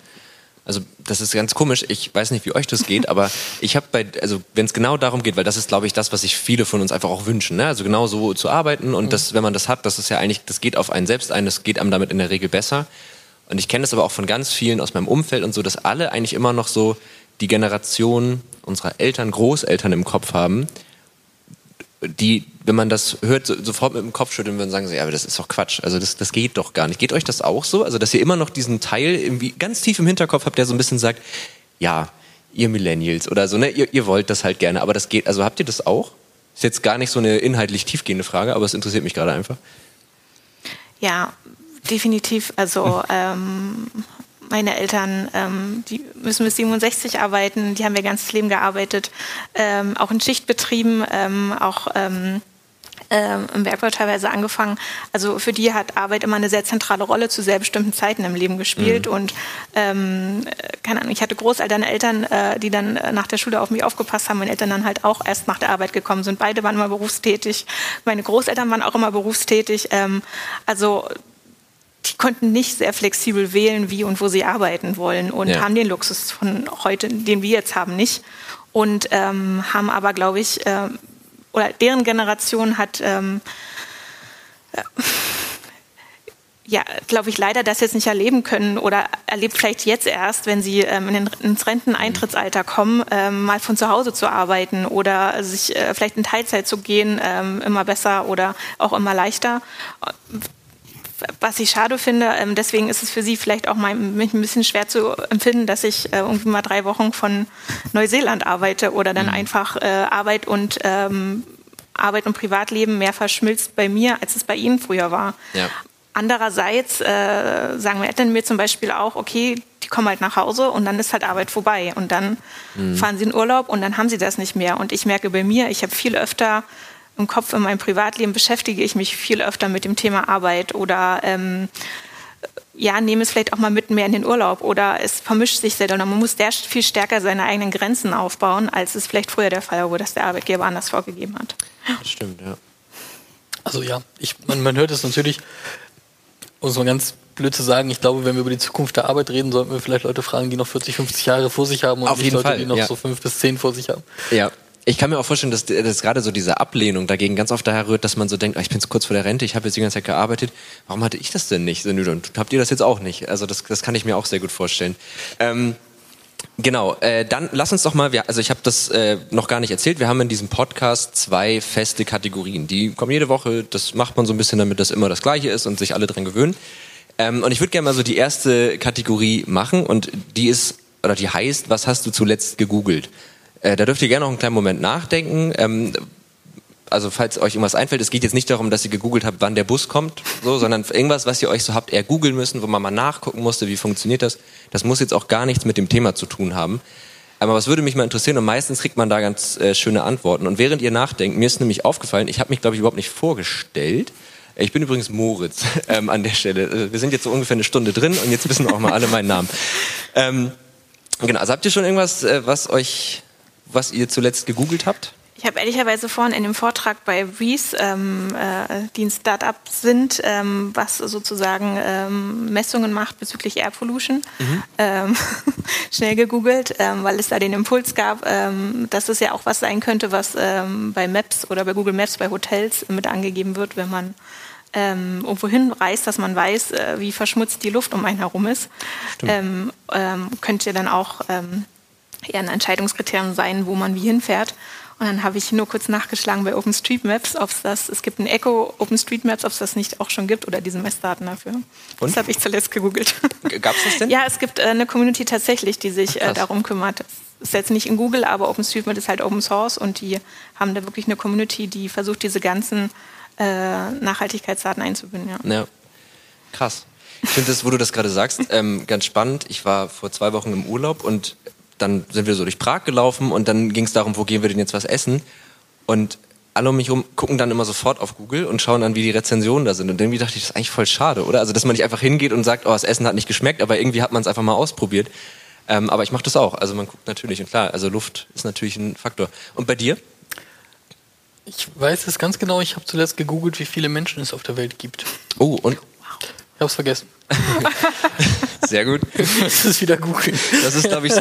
also das ist ganz komisch, ich weiß nicht, wie euch das geht, aber ich habe bei, also wenn es genau darum geht, weil das ist, glaube ich, das, was sich viele von uns einfach auch wünschen, ne? also genau so zu arbeiten und mhm. das, wenn man das hat, das ist ja eigentlich, das geht auf einen selbst ein, das geht einem damit in der Regel besser. Und ich kenne das aber auch von ganz vielen aus meinem Umfeld und so, dass alle eigentlich immer noch so die Generation unserer Eltern, Großeltern im Kopf haben, die, wenn man das hört, so, sofort mit dem Kopf schütteln würden und sagen, ja, aber das ist doch Quatsch. Also das, das geht doch gar nicht. Geht euch das auch so? Also dass ihr immer noch diesen Teil irgendwie ganz tief im Hinterkopf habt, der so ein bisschen sagt, ja, ihr Millennials oder so, ne, ihr, ihr wollt das halt gerne, aber das geht. Also habt ihr das auch? Ist jetzt gar nicht so eine inhaltlich tiefgehende Frage, aber es interessiert mich gerade einfach. Ja, definitiv. Also ähm, meine Eltern, ähm, die müssen bis 67 arbeiten, die haben ihr ganzes Leben gearbeitet, ähm, auch in Schichtbetrieben, ähm, auch ähm, ähm, im Bergbau teilweise angefangen. Also für die hat Arbeit immer eine sehr zentrale Rolle zu sehr bestimmten Zeiten im Leben gespielt. Mhm. Und ähm, keine Ahnung, ich hatte Großeltern, Eltern, äh, die dann nach der Schule auf mich aufgepasst haben. Meine Eltern dann halt auch erst nach der Arbeit gekommen sind. Beide waren immer berufstätig. Meine Großeltern waren auch immer berufstätig. Ähm, also die konnten nicht sehr flexibel wählen, wie und wo sie arbeiten wollen und ja. haben den Luxus von heute, den wir jetzt haben, nicht. Und ähm, haben aber, glaube ich, äh, oder deren Generation hat, ähm, äh, ja, glaube ich, leider das jetzt nicht erleben können oder erlebt vielleicht jetzt erst, wenn sie ähm, in den, ins Renteneintrittsalter kommen, ähm, mal von zu Hause zu arbeiten oder sich äh, vielleicht in Teilzeit zu gehen, ähm, immer besser oder auch immer leichter was ich schade finde, ähm, deswegen ist es für Sie vielleicht auch mal ein bisschen schwer zu empfinden, dass ich äh, irgendwie mal drei Wochen von Neuseeland arbeite oder dann mhm. einfach äh, Arbeit und ähm, Arbeit und Privatleben mehr verschmilzt bei mir, als es bei Ihnen früher war. Ja. Andererseits äh, sagen wir Eltern mir zum Beispiel auch, okay, die kommen halt nach Hause und dann ist halt Arbeit vorbei und dann mhm. fahren sie in Urlaub und dann haben sie das nicht mehr. Und ich merke bei mir, ich habe viel öfter im Kopf in meinem Privatleben beschäftige ich mich viel öfter mit dem Thema Arbeit oder ähm, ja, nehme es vielleicht auch mal mit mehr in den Urlaub oder es vermischt sich sehr, oder man muss sehr viel stärker seine eigenen Grenzen aufbauen, als es vielleicht früher der Fall war, wo das der Arbeitgeber anders vorgegeben hat. Das stimmt, ja. Also ja, ich, man, man hört es natürlich, um es mal ganz blöd zu sagen, ich glaube, wenn wir über die Zukunft der Arbeit reden, sollten wir vielleicht Leute fragen, die noch 40, 50 Jahre vor sich haben und Auf nicht Leute, Fall, die noch ja. so fünf bis zehn vor sich haben. Ja, ich kann mir auch vorstellen, dass, dass gerade so diese Ablehnung dagegen ganz oft daher rührt, dass man so denkt, oh, ich bin jetzt kurz vor der Rente, ich habe jetzt die ganze Zeit gearbeitet, warum hatte ich das denn nicht? Und habt ihr das jetzt auch nicht? Also das, das kann ich mir auch sehr gut vorstellen. Ähm, Genau, äh, dann lass uns doch mal, wir, also ich habe das äh, noch gar nicht erzählt, wir haben in diesem Podcast zwei feste Kategorien. Die kommen jede Woche, das macht man so ein bisschen, damit das immer das gleiche ist und sich alle dran gewöhnen. Ähm, und ich würde gerne mal so die erste Kategorie machen und die ist, oder die heißt, was hast du zuletzt gegoogelt? Äh, da dürft ihr gerne noch einen kleinen Moment nachdenken. Ähm, also falls euch irgendwas einfällt, es geht jetzt nicht darum, dass ihr gegoogelt habt, wann der Bus kommt, so, sondern irgendwas, was ihr euch so habt eher googeln müssen, wo man mal nachgucken musste, wie funktioniert das. Das muss jetzt auch gar nichts mit dem Thema zu tun haben. Aber was würde mich mal interessieren, und meistens kriegt man da ganz äh, schöne Antworten. Und während ihr nachdenkt, mir ist nämlich aufgefallen, ich habe mich, glaube ich, überhaupt nicht vorgestellt. Ich bin übrigens Moritz ähm, an der Stelle. Äh, wir sind jetzt so ungefähr eine Stunde drin und jetzt wissen auch mal alle meinen Namen. Ähm, genau, also habt ihr schon irgendwas, äh, was euch was ihr zuletzt gegoogelt habt? Ich habe ehrlicherweise vorhin in dem Vortrag bei Reese, ähm, äh, die ein Start-up sind, ähm, was sozusagen ähm, Messungen macht bezüglich Air Pollution, mhm. ähm, schnell gegoogelt, ähm, weil es da den Impuls gab, ähm, dass es ja auch was sein könnte, was bei Maps oder bei Google Maps bei Hotels mit angegeben wird, wenn man ähm, irgendwo hinreist, dass man weiß, äh, wie verschmutzt die Luft um einen herum ist. Ähm, ähm, könnte dann auch eher ein Entscheidungskriterium sein, wo man wie hinfährt. Und dann habe ich nur kurz nachgeschlagen bei OpenStreetMaps, ob es das, es gibt ein Echo OpenStreetMaps, ob es das nicht auch schon gibt oder diese Messdaten dafür. Und? Das habe ich zuletzt gegoogelt. Gab es das denn? Ja, es gibt äh, eine Community tatsächlich, die sich äh, darum kümmert. Das ist jetzt nicht in Google, aber OpenStreetMap ist halt Open Source und die haben da wirklich eine Community, die versucht, diese ganzen äh, Nachhaltigkeitsdaten einzubinden. Ja. ja. Krass. Ich finde das, wo du das gerade sagst, ähm, ganz spannend. Ich war vor zwei Wochen im Urlaub und dann sind wir so durch Prag gelaufen und dann ging es darum, wo gehen wir denn jetzt was essen? Und alle um mich herum gucken dann immer sofort auf Google und schauen dann, wie die Rezensionen da sind. Und irgendwie dachte ich, das ist eigentlich voll schade, oder? Also, dass man nicht einfach hingeht und sagt, oh, das Essen hat nicht geschmeckt, aber irgendwie hat man es einfach mal ausprobiert. Ähm, aber ich mache das auch. Also man guckt natürlich, und klar, also Luft ist natürlich ein Faktor. Und bei dir? Ich weiß es ganz genau, ich habe zuletzt gegoogelt, wie viele Menschen es auf der Welt gibt. Oh, und? Ich habe es vergessen. Sehr gut. Das ist wieder Google. Das ist, glaube ich, so.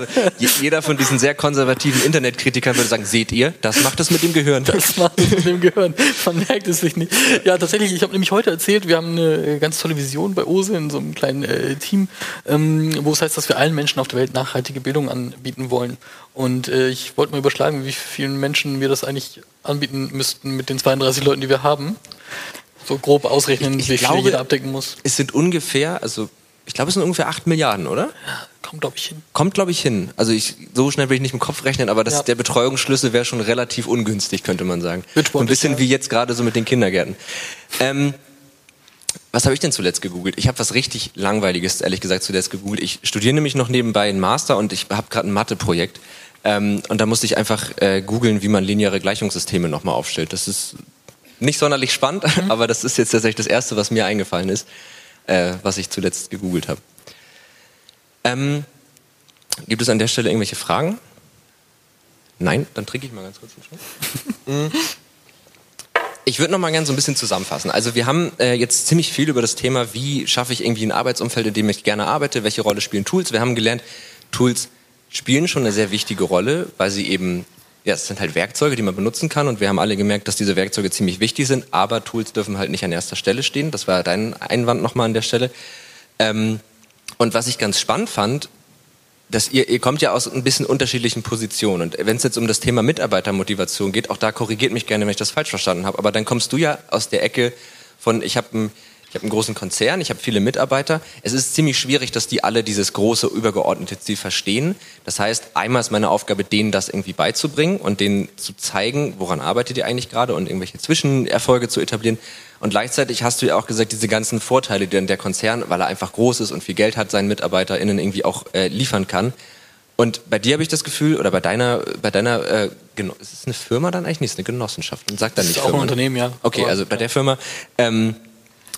Jeder von diesen sehr konservativen Internetkritikern würde sagen, seht ihr, das macht es mit dem Gehirn. Das macht es mit dem Gehirn. Man merkt es sich nicht. Ja, tatsächlich, ich habe nämlich heute erzählt, wir haben eine äh, ganz tolle Vision bei OSE in so einem kleinen äh, Team, ähm, wo es heißt, dass wir allen Menschen auf der Welt nachhaltige Bildung anbieten wollen. Und äh, ich wollte mal überschlagen, wie vielen Menschen wir das eigentlich anbieten müssten mit den 32 Leuten, die wir haben so grob ausrechnen, ich, ich wie viel jeder abdecken muss. Es sind ungefähr, also ich glaube, es sind ungefähr 8 Milliarden, oder? Ja, kommt, glaube ich, hin. Kommt, glaube ich, hin. Also ich, so schnell will ich nicht im Kopf rechnen, aber das, ja. der Betreuungsschlüssel wäre schon relativ ungünstig, könnte man sagen. So ein bisschen ja. wie jetzt gerade so mit den Kindergärten. Ähm, was habe ich denn zuletzt gegoogelt? Ich habe was richtig Langweiliges, ehrlich gesagt, zuletzt gegoogelt. Ich studiere nämlich noch nebenbei einen Master und ich habe gerade ein Mathe-Projekt. Ähm, und da musste ich einfach äh, googeln, wie man lineare Gleichungssysteme nochmal aufstellt. Das ist nicht sonderlich spannend, mhm. aber das ist jetzt tatsächlich das Erste, was mir eingefallen ist, äh, was ich zuletzt gegoogelt habe. Ähm, gibt es an der Stelle irgendwelche Fragen? Nein? Dann trinke ich mal ganz kurz einen Schluck. Mhm. Ich würde noch mal gerne so ein bisschen zusammenfassen. Also wir haben äh, jetzt ziemlich viel über das Thema, wie schaffe ich irgendwie ein Arbeitsumfeld, in dem ich gerne arbeite, welche Rolle spielen Tools. Wir haben gelernt, Tools spielen schon eine sehr wichtige Rolle, weil sie eben ja, es sind halt Werkzeuge, die man benutzen kann und wir haben alle gemerkt, dass diese Werkzeuge ziemlich wichtig sind, aber Tools dürfen halt nicht an erster Stelle stehen. Das war dein Einwand nochmal an der Stelle. Ähm, und was ich ganz spannend fand, dass ihr, ihr kommt ja aus ein bisschen unterschiedlichen Positionen. Und wenn es jetzt um das Thema Mitarbeitermotivation geht, auch da korrigiert mich gerne, wenn ich das falsch verstanden habe, aber dann kommst du ja aus der Ecke von, ich habe ein habe einen großen Konzern, ich habe viele Mitarbeiter. Es ist ziemlich schwierig, dass die alle dieses große übergeordnete Ziel verstehen. Das heißt, einmal ist meine Aufgabe, denen das irgendwie beizubringen und denen zu zeigen, woran arbeitet ihr eigentlich gerade und irgendwelche Zwischenerfolge zu etablieren. Und gleichzeitig hast du ja auch gesagt, diese ganzen Vorteile, die dann der Konzern, weil er einfach groß ist und viel Geld hat, seinen MitarbeiterInnen irgendwie auch äh, liefern kann. Und bei dir habe ich das Gefühl, oder bei deiner, bei deiner, äh, ist es eine Firma dann eigentlich nicht, ist eine Genossenschaft und sagt dann nicht ist auch Firma. ein Unternehmen, ja. Okay, also bei ja. der Firma, ähm,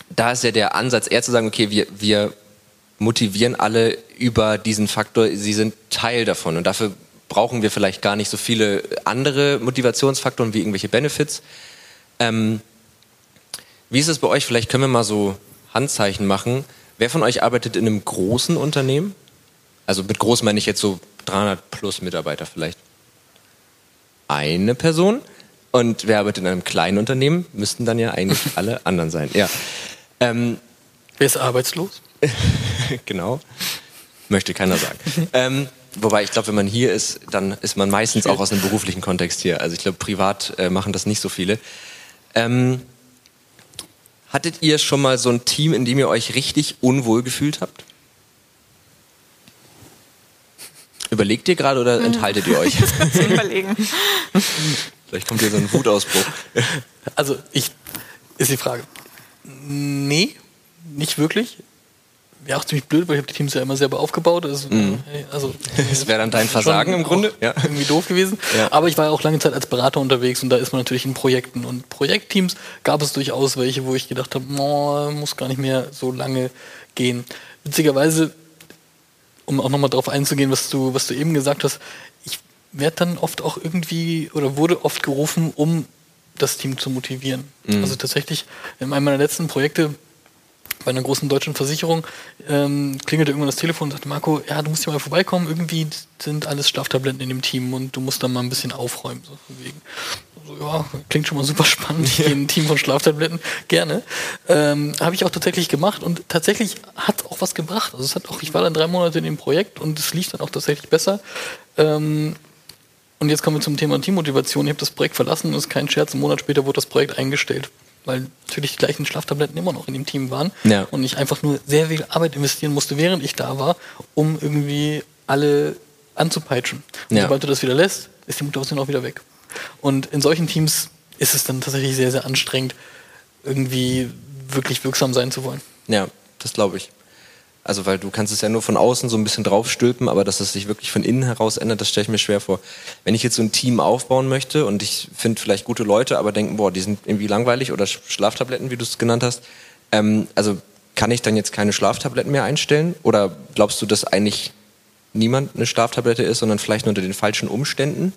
da ist ja der Ansatz eher zu sagen, okay, wir, wir motivieren alle über diesen Faktor, sie sind Teil davon und dafür brauchen wir vielleicht gar nicht so viele andere Motivationsfaktoren wie irgendwelche Benefits. Ähm, wie ist es bei euch? Vielleicht können wir mal so Handzeichen machen. Wer von euch arbeitet in einem großen Unternehmen? Also mit groß meine ich jetzt so 300 plus Mitarbeiter vielleicht. Eine Person. Und wer arbeitet in einem kleinen Unternehmen? Müssten dann ja eigentlich alle anderen sein. Ja. Ähm, Wer ist arbeitslos? genau. Möchte keiner sagen. ähm, wobei ich glaube, wenn man hier ist, dann ist man meistens auch aus einem beruflichen Kontext hier. Also ich glaube, privat äh, machen das nicht so viele. Ähm, hattet ihr schon mal so ein Team, in dem ihr euch richtig unwohl gefühlt habt? Überlegt ihr gerade oder enthaltet ihr euch? Zu überlegen. Vielleicht kommt hier so ein Wutausbruch. Also ich ist die Frage. Nee, nicht wirklich. Wäre auch ziemlich blöd, weil ich habe die Teams ja immer selber aufgebaut. Also, hey, also Das wäre dann dein Versagen im Grunde. auch Irgendwie doof gewesen. Ja. Aber ich war ja auch lange Zeit als Berater unterwegs und da ist man natürlich in Projekten. Und Projektteams gab es durchaus welche, wo ich gedacht habe, oh, muss gar nicht mehr so lange gehen. Witzigerweise, um auch nochmal darauf einzugehen, was du, was du eben gesagt hast, ich werde dann oft auch irgendwie oder wurde oft gerufen, um das Team zu motivieren. Also tatsächlich in einem meiner letzten Projekte bei einer großen deutschen Versicherung ähm, klingelte irgendwann das Telefon und sagte, Marco, ja, du musst hier mal vorbeikommen, irgendwie sind alles Schlaftabletten in dem Team und du musst da mal ein bisschen aufräumen. So, von wegen. So, ja, klingt schon mal super spannend, ich gehe in ein Team von Schlaftabletten, gerne. Ähm, Habe ich auch tatsächlich gemacht und tatsächlich hat auch was gebracht. Also es hat auch, ich war dann drei Monate in dem Projekt und es lief dann auch tatsächlich besser. Ähm, und jetzt kommen wir zum Thema Teammotivation. Ich habe das Projekt verlassen und es ist kein Scherz, einen Monat später wurde das Projekt eingestellt. Weil natürlich die gleichen Schlaftabletten immer noch in dem Team waren Ja. und ich einfach nur sehr viel Arbeit investieren musste, während ich da war, um irgendwie alle anzupeitschen. Und Ja. sobald du das wieder lässt, ist die Motivation auch wieder weg. Und in solchen Teams ist es dann tatsächlich sehr, sehr anstrengend, irgendwie wirklich wirksam sein zu wollen. Ja, das glaube ich. Also, weil du kannst es ja nur von außen so ein bisschen draufstülpen, aber dass es sich wirklich von innen heraus ändert, das stelle ich mir schwer vor. Wenn ich jetzt so ein Team aufbauen möchte und ich finde vielleicht gute Leute, aber denken, boah, die sind irgendwie langweilig oder Sch- Schlaftabletten, wie du es genannt hast, ähm, also kann ich dann jetzt keine Schlaftabletten mehr einstellen? Oder glaubst du, dass eigentlich niemand eine Schlaftablette ist, sondern vielleicht nur unter den falschen Umständen?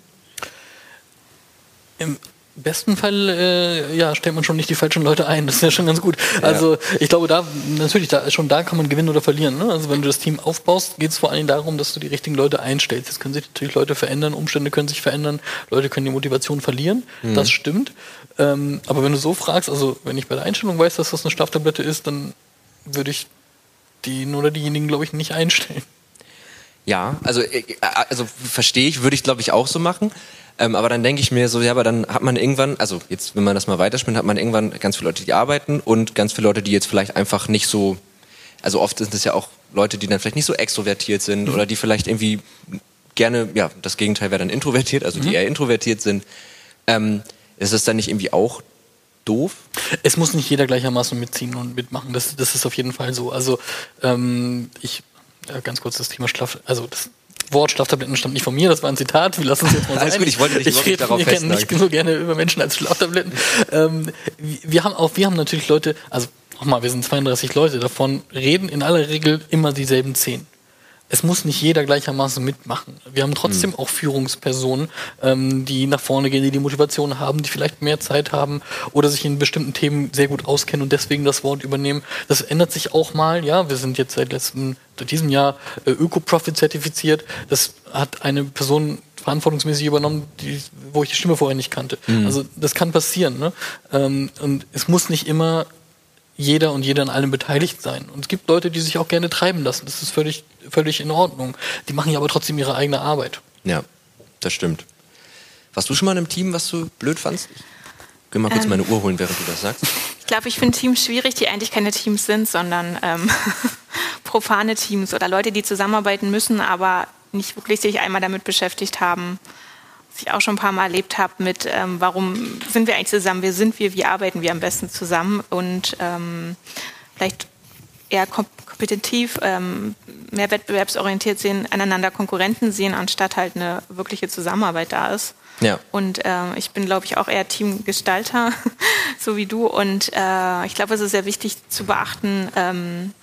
Im besten Fall äh, ja, stellt man schon nicht die falschen Leute ein. Das ist ja schon ganz gut. Also ich glaube, da natürlich, da, schon da kann man gewinnen oder verlieren. Ne? Also wenn du das Team aufbaust, geht es vor allem darum, dass du die richtigen Leute einstellst. Jetzt können sich natürlich Leute verändern, Umstände können sich verändern, Leute können die Motivation verlieren. Das stimmt. Ähm, aber wenn du so fragst, also wenn ich bei der Einstellung weiß, dass das eine Schlaftablette ist, dann würde ich den oder diejenigen, glaube ich, nicht einstellen. Ja, also, äh, also verstehe ich, würde ich glaube ich auch so machen. Ähm, aber dann denke ich mir so, ja, aber dann hat man irgendwann, also jetzt, wenn man das mal weiterspinnt, hat man irgendwann ganz viele Leute, die arbeiten und ganz viele Leute, die jetzt vielleicht einfach nicht so, also oft sind es ja auch Leute, die dann vielleicht nicht so extrovertiert sind oder die vielleicht irgendwie gerne, ja, das Gegenteil wäre dann introvertiert, also die eher introvertiert sind. Ähm, ist das dann nicht irgendwie auch doof? Es muss nicht jeder gleichermaßen mitziehen und mitmachen. Das, das ist auf jeden Fall so. Also ähm, ich äh, ganz kurz das Thema Schlaf, also das Wort Schlaftabletten stammt nicht von mir, das war ein Zitat. Wir lassen es jetzt mal Alles sein. gut, ich wollte dich nicht rede darauf wir kennen nicht so gerne über Menschen als Schlaftabletten. Ähm, wir wir haben auch, wir haben natürlich Leute, also nochmal, wir sind 32 Leute, davon reden in aller Regel immer dieselben zehn. Es muss nicht jeder gleichermaßen mitmachen. Wir haben trotzdem Mhm. auch Führungspersonen, ähm, die nach vorne gehen, die die Motivation haben, die vielleicht mehr Zeit haben oder sich in bestimmten Themen sehr gut auskennen und deswegen das Wort übernehmen. Das ändert sich auch mal. Ja, wir sind jetzt seit letztem, seit diesem Jahr äh, Öko-Profit zertifiziert. Das hat eine Person verantwortungsmäßig übernommen, die, wo ich die Stimme vorher nicht kannte. Also das kann passieren. Ne? Ähm, und es muss nicht immer jeder und jeder an allem beteiligt sein. Und es gibt Leute, die sich auch gerne treiben lassen. Das ist völlig, völlig in Ordnung. Die machen ja aber trotzdem ihre eigene Arbeit. Ja, das stimmt. Warst du schon mal in einem Team, was du blöd fandst? Ich geh mal kurz Ähm. meine Uhr holen, während du das sagst. Ich glaube, ich finde Teams schwierig, die eigentlich keine Teams sind, sondern ähm, profane Teams oder Leute, die zusammenarbeiten müssen, aber nicht wirklich sich einmal damit beschäftigt haben, ich auch schon ein paar Mal erlebt habe mit, ähm, warum sind wir eigentlich zusammen, wer sind wir, wie arbeiten wir am besten zusammen und ähm, vielleicht eher kompetitiv, ähm, mehr wettbewerbsorientiert sehen, aneinander Konkurrenten sehen, anstatt halt eine wirkliche Zusammenarbeit da ist. Ja. Und äh, ich bin, glaube ich, auch eher Teamgestalter, so wie du. Und äh, ich glaube, es ist sehr wichtig zu beachten, ähm,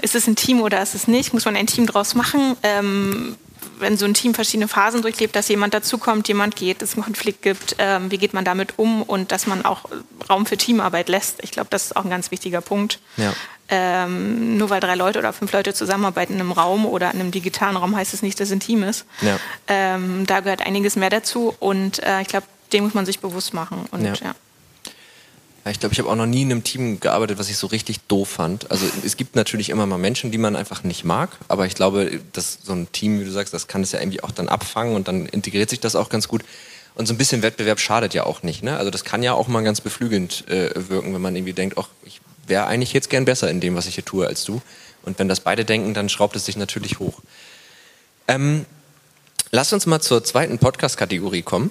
ist es ein Team oder ist es nicht? Muss man ein Team draus machen? Ähm, wenn so ein Team verschiedene Phasen durchlebt, dass jemand dazukommt, jemand geht, es einen Konflikt gibt, ähm, wie geht man damit um und dass man auch Raum für Teamarbeit lässt. Ich glaube, das ist auch ein ganz wichtiger Punkt. Ja. Ähm, nur weil drei Leute oder fünf Leute zusammenarbeiten in einem Raum oder in einem digitalen Raum, heißt es nicht, dass es ein Team ist. Ja. Ähm, da gehört einiges mehr dazu und äh, ich glaube, dem muss man sich bewusst machen. Und, ja. Ja. Ich glaube, ich habe auch noch nie in einem Team gearbeitet, was ich so richtig doof fand. Also es gibt natürlich immer mal Menschen, die man einfach nicht mag, aber ich glaube, dass so ein Team, wie du sagst, das kann es ja irgendwie auch dann abfangen und dann integriert sich das auch ganz gut. Und so ein bisschen Wettbewerb schadet ja auch nicht. Ne? Also das kann ja auch mal ganz beflügelnd äh, wirken, wenn man irgendwie denkt, ach, ich wäre eigentlich jetzt gern besser in dem, was ich hier tue, als du. Und wenn das beide denken, dann schraubt es sich natürlich hoch. Ähm, lass uns mal zur zweiten Podcast-Kategorie kommen.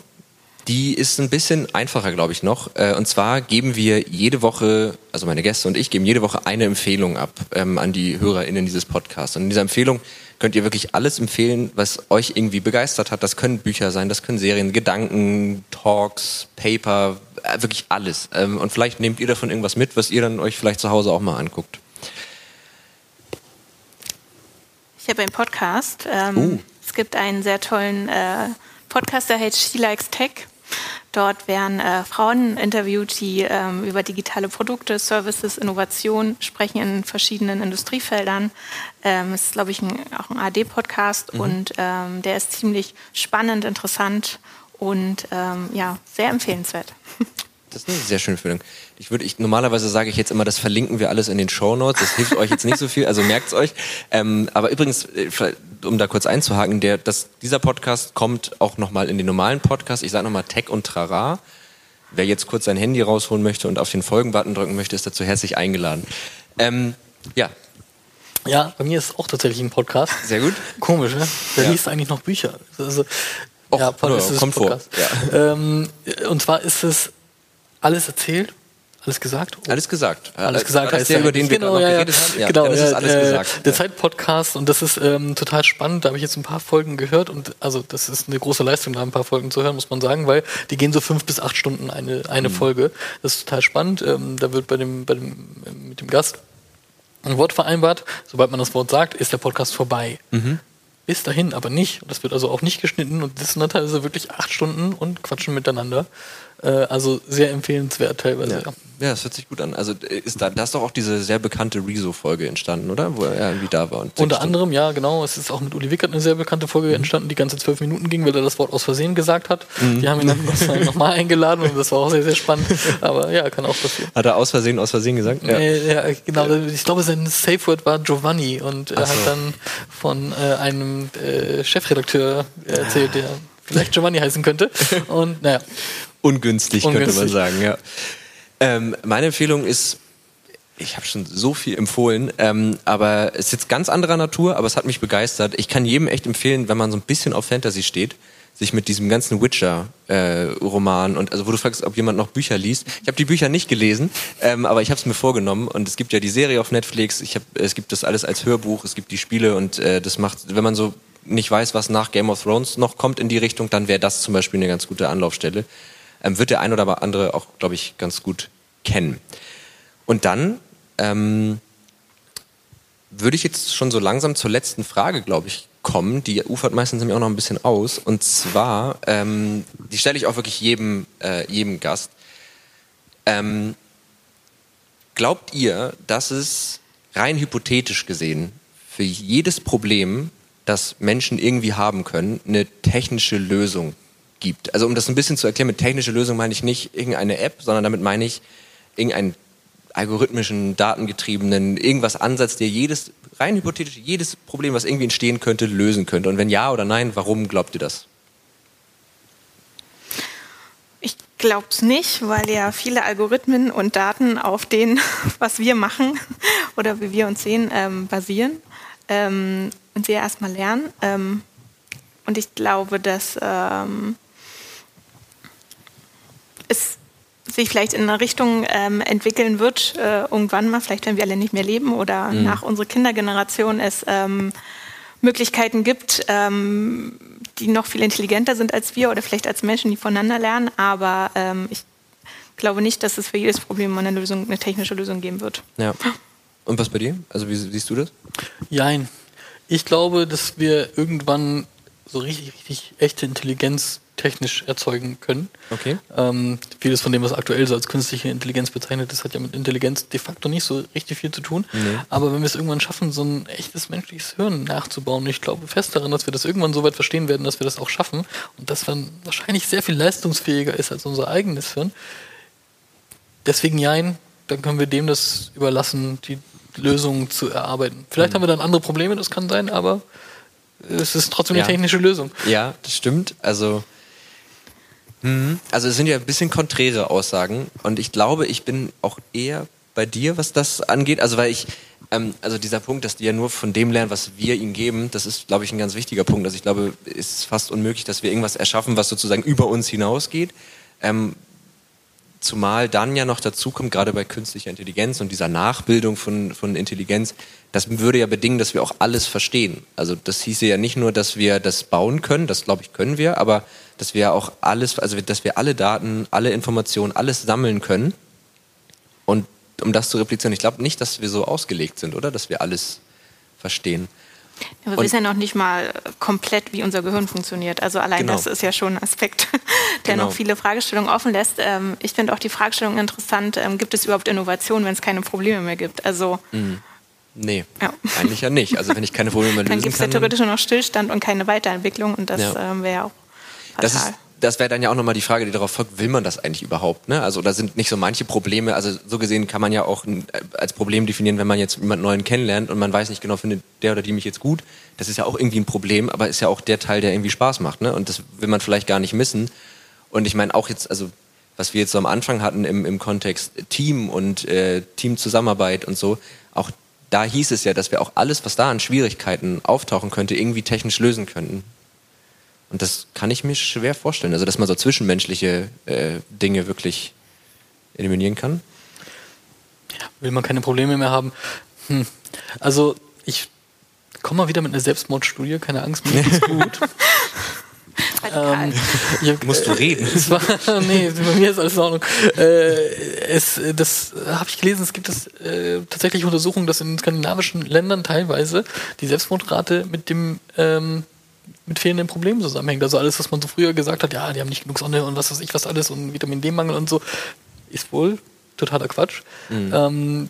Die ist ein bisschen einfacher, glaube ich, noch. Äh, und zwar geben wir jede Woche, also meine Gäste und ich geben jede Woche eine Empfehlung ab ähm, an die HörerInnen dieses Podcasts. Und in dieser Empfehlung könnt ihr wirklich alles empfehlen, was euch irgendwie begeistert hat. Das können Bücher sein, das können Serien, Gedanken, Talks, Paper, äh, wirklich alles. Ähm, und vielleicht nehmt ihr davon irgendwas mit, was ihr dann euch vielleicht zu Hause auch mal anguckt. Ich habe einen Podcast. Ähm, uh. Es gibt einen sehr tollen äh, Podcast, der heißt She Likes Tech. Dort werden äh, Frauen interviewt, die ähm, über digitale Produkte, Services, Innovation sprechen in verschiedenen Industriefeldern. Ähm, ist, glaube ich, ein, auch ein AD-Podcast mhm. und ähm, der ist ziemlich spannend, interessant und ähm, ja, sehr empfehlenswert. Das ist eine sehr schöne Empfehlung. Ich würde, ich, normalerweise sage ich jetzt immer, das verlinken wir alles in den Show Notes. Das hilft euch jetzt nicht so viel, also merkt's euch. Ähm, aber übrigens, äh, um da kurz einzuhaken, der, das, dieser Podcast kommt auch nochmal in den normalen Podcast. Ich sage nochmal Tech und Trara. Wer jetzt kurz sein Handy rausholen möchte und auf den Folgen-Button drücken möchte, ist dazu herzlich eingeladen. Ähm, ja. Ja, bei mir ist es auch tatsächlich ein Podcast. Sehr gut. Komisch, ne? Wer ja. liest eigentlich noch Bücher? Also, Och, ja, ja, kommt vor. Ja. Ähm, und zwar ist es alles erzählt, alles gesagt? Alles gesagt. Alles gesagt heißt der, über den wir genau, ja, geredet haben. Ja, genau, das ist alles äh, gesagt. Der Zeitpodcast und das ist ähm, total spannend. Da habe ich jetzt ein paar Folgen gehört und also das ist eine große Leistung, da ein paar Folgen zu hören, muss man sagen, weil die gehen so fünf bis acht Stunden eine, eine mhm. Folge. Das ist total spannend. Ähm, da wird bei dem, bei dem mit dem Gast ein Wort vereinbart. Sobald man das Wort sagt, ist der Podcast vorbei. Mhm. Bis dahin aber nicht. Das wird also auch nicht geschnitten und das sind dann teilweise wirklich acht Stunden und quatschen miteinander. Äh, also sehr empfehlenswert teilweise. Ja. ja, das hört sich gut an. Also äh, ist da, da ist doch auch diese sehr bekannte Rezo-Folge entstanden, oder? Wo er irgendwie da war. Unter anderem, ja, genau. Es ist auch mit Uli Wickert eine sehr bekannte Folge mhm. entstanden, die ganze zwölf Minuten ging, weil er das Wort aus Versehen gesagt hat. Mhm. Die haben ihn dann nochmal eingeladen und das war auch sehr, sehr spannend. Aber ja, kann auch passieren. Hat er aus Versehen, aus Versehen gesagt? Ja, äh, ja genau. Ich glaube, sein Safe Word war Giovanni und er so. hat dann von äh, einem äh, Chefredakteur erzählt, der vielleicht Giovanni heißen könnte. Und naja. Ungünstig, Ungünstig, könnte man sagen, ja. Ähm, meine Empfehlung ist, ich habe schon so viel empfohlen, ähm, aber es ist jetzt ganz anderer Natur, aber es hat mich begeistert. Ich kann jedem echt empfehlen, wenn man so ein bisschen auf Fantasy steht, sich mit diesem ganzen Witcher-Roman äh, und also wo du fragst, ob jemand noch Bücher liest. Ich habe die Bücher nicht gelesen, ähm, aber ich habe es mir vorgenommen und es gibt ja die Serie auf Netflix. Ich hab, es gibt das alles als Hörbuch, es gibt die Spiele und äh, das macht, wenn man so nicht weiß, was nach Game of Thrones noch kommt in die Richtung, dann wäre das zum Beispiel eine ganz gute Anlaufstelle ähm, wird der ein oder andere auch, glaube ich, ganz gut kennen. Und dann ähm, würde ich jetzt schon so langsam zur letzten Frage, glaube ich, kommen. Die ufert meistens nämlich auch noch ein bisschen aus. Und zwar, ähm, die stelle ich auch wirklich jedem, äh, jedem Gast. Ähm, glaubt ihr, dass es rein hypothetisch gesehen für jedes Problem, das Menschen irgendwie haben können, eine technische Lösung gibt. Also um das ein bisschen zu erklären, mit technischer Lösung meine ich nicht irgendeine App, sondern damit meine ich irgendeinen algorithmischen, datengetriebenen, irgendwas Ansatz, der jedes, rein hypothetisch, jedes Problem, was irgendwie entstehen könnte, lösen könnte. Und wenn ja oder nein, warum glaubt ihr das? Ich glaube es nicht, weil ja viele Algorithmen und Daten auf dem, was wir machen oder wie wir uns sehen, ähm, basieren ähm, und sie erstmal lernen. Ähm, und ich glaube, dass ähm, es sich vielleicht in eine Richtung ähm, entwickeln wird, äh, irgendwann mal, vielleicht wenn wir alle nicht mehr leben oder mhm. nach unserer Kindergeneration es ähm, Möglichkeiten gibt, ähm, die noch viel intelligenter sind als wir oder vielleicht als Menschen, die voneinander lernen. Aber ähm, ich glaube nicht, dass es für jedes Problem eine Lösung, eine technische Lösung geben wird. Ja. Und was bei dir? Also wie siehst du das? Jein. Ich glaube, dass wir irgendwann so richtig, richtig echte Intelligenz technisch erzeugen können. Okay. Ähm, vieles von dem, was aktuell so als künstliche Intelligenz bezeichnet ist, hat ja mit Intelligenz de facto nicht so richtig viel zu tun. Nee. Aber wenn wir es irgendwann schaffen, so ein echtes menschliches Hirn nachzubauen, ich glaube fest daran, dass wir das irgendwann so weit verstehen werden, dass wir das auch schaffen und das dann wahrscheinlich sehr viel leistungsfähiger ist als unser eigenes Hirn. Deswegen nein, dann können wir dem das überlassen, die Lösungen zu erarbeiten. Vielleicht mhm. haben wir dann andere Probleme, das kann sein, aber es ist trotzdem eine technische Lösung. Ja, das stimmt. Also, hm, also es sind ja ein bisschen konträre Aussagen und ich glaube, ich bin auch eher bei dir, was das angeht. Also weil ich, ähm, also dieser Punkt, dass die ja nur von dem lernen, was wir ihnen geben, das ist, glaube ich, ein ganz wichtiger Punkt. Also ich glaube, es ist fast unmöglich, dass wir irgendwas erschaffen, was sozusagen über uns hinausgeht. Ähm, Zumal dann ja noch dazu kommt, gerade bei künstlicher Intelligenz und dieser Nachbildung von, von Intelligenz, das würde ja bedingen, dass wir auch alles verstehen. Also das hieße ja nicht nur, dass wir das bauen können, das glaube ich können wir, aber dass wir auch alles, also dass wir alle Daten, alle Informationen, alles sammeln können. Und um das zu replizieren, ich glaube nicht, dass wir so ausgelegt sind, oder? Dass wir alles verstehen. Ja, wir und, wissen ja noch nicht mal komplett, wie unser Gehirn funktioniert. Also allein genau. das ist ja schon ein Aspekt, der genau. noch viele Fragestellungen offen lässt. Ähm, ich finde auch die Fragestellung interessant, ähm, gibt es überhaupt Innovation, wenn es keine Probleme mehr gibt? Also mhm. Nee, ja. eigentlich ja nicht. Also wenn ich keine Probleme mehr lösen kann. Dann gibt es ja theoretisch nur noch Stillstand und keine Weiterentwicklung und das ja. ähm, wäre ja auch Das das wäre dann ja auch nochmal die Frage, die darauf folgt, will man das eigentlich überhaupt? Ne? Also da sind nicht so manche Probleme, also so gesehen kann man ja auch äh, als Problem definieren, wenn man jetzt jemanden neuen kennenlernt und man weiß nicht genau, findet der oder die mich jetzt gut, das ist ja auch irgendwie ein Problem, aber ist ja auch der Teil, der irgendwie Spaß macht. Ne? Und das will man vielleicht gar nicht missen. Und ich meine auch jetzt, also was wir jetzt so am Anfang hatten im, im Kontext Team und äh, Teamzusammenarbeit und so, auch da hieß es ja, dass wir auch alles, was da an Schwierigkeiten auftauchen könnte, irgendwie technisch lösen könnten. Und das kann ich mir schwer vorstellen. Also, dass man so zwischenmenschliche äh, Dinge wirklich eliminieren kann. Ja, will man keine Probleme mehr haben. Hm. Also, ich komme mal wieder mit einer Selbstmordstudie, keine Angst, mir geht's gut. ähm, ja, Musst du reden? Es war, nee, bei mir ist alles in Ordnung. Äh, es, das habe ich gelesen, es gibt es äh, tatsächlich Untersuchungen, dass in skandinavischen Ländern teilweise die Selbstmordrate mit dem ähm, mit fehlenden Problemen zusammenhängt. Also alles, was man so früher gesagt hat, ja, die haben nicht genug Sonne und was weiß ich was alles und Vitamin D-Mangel und so, ist wohl totaler Quatsch. Mhm. Ähm,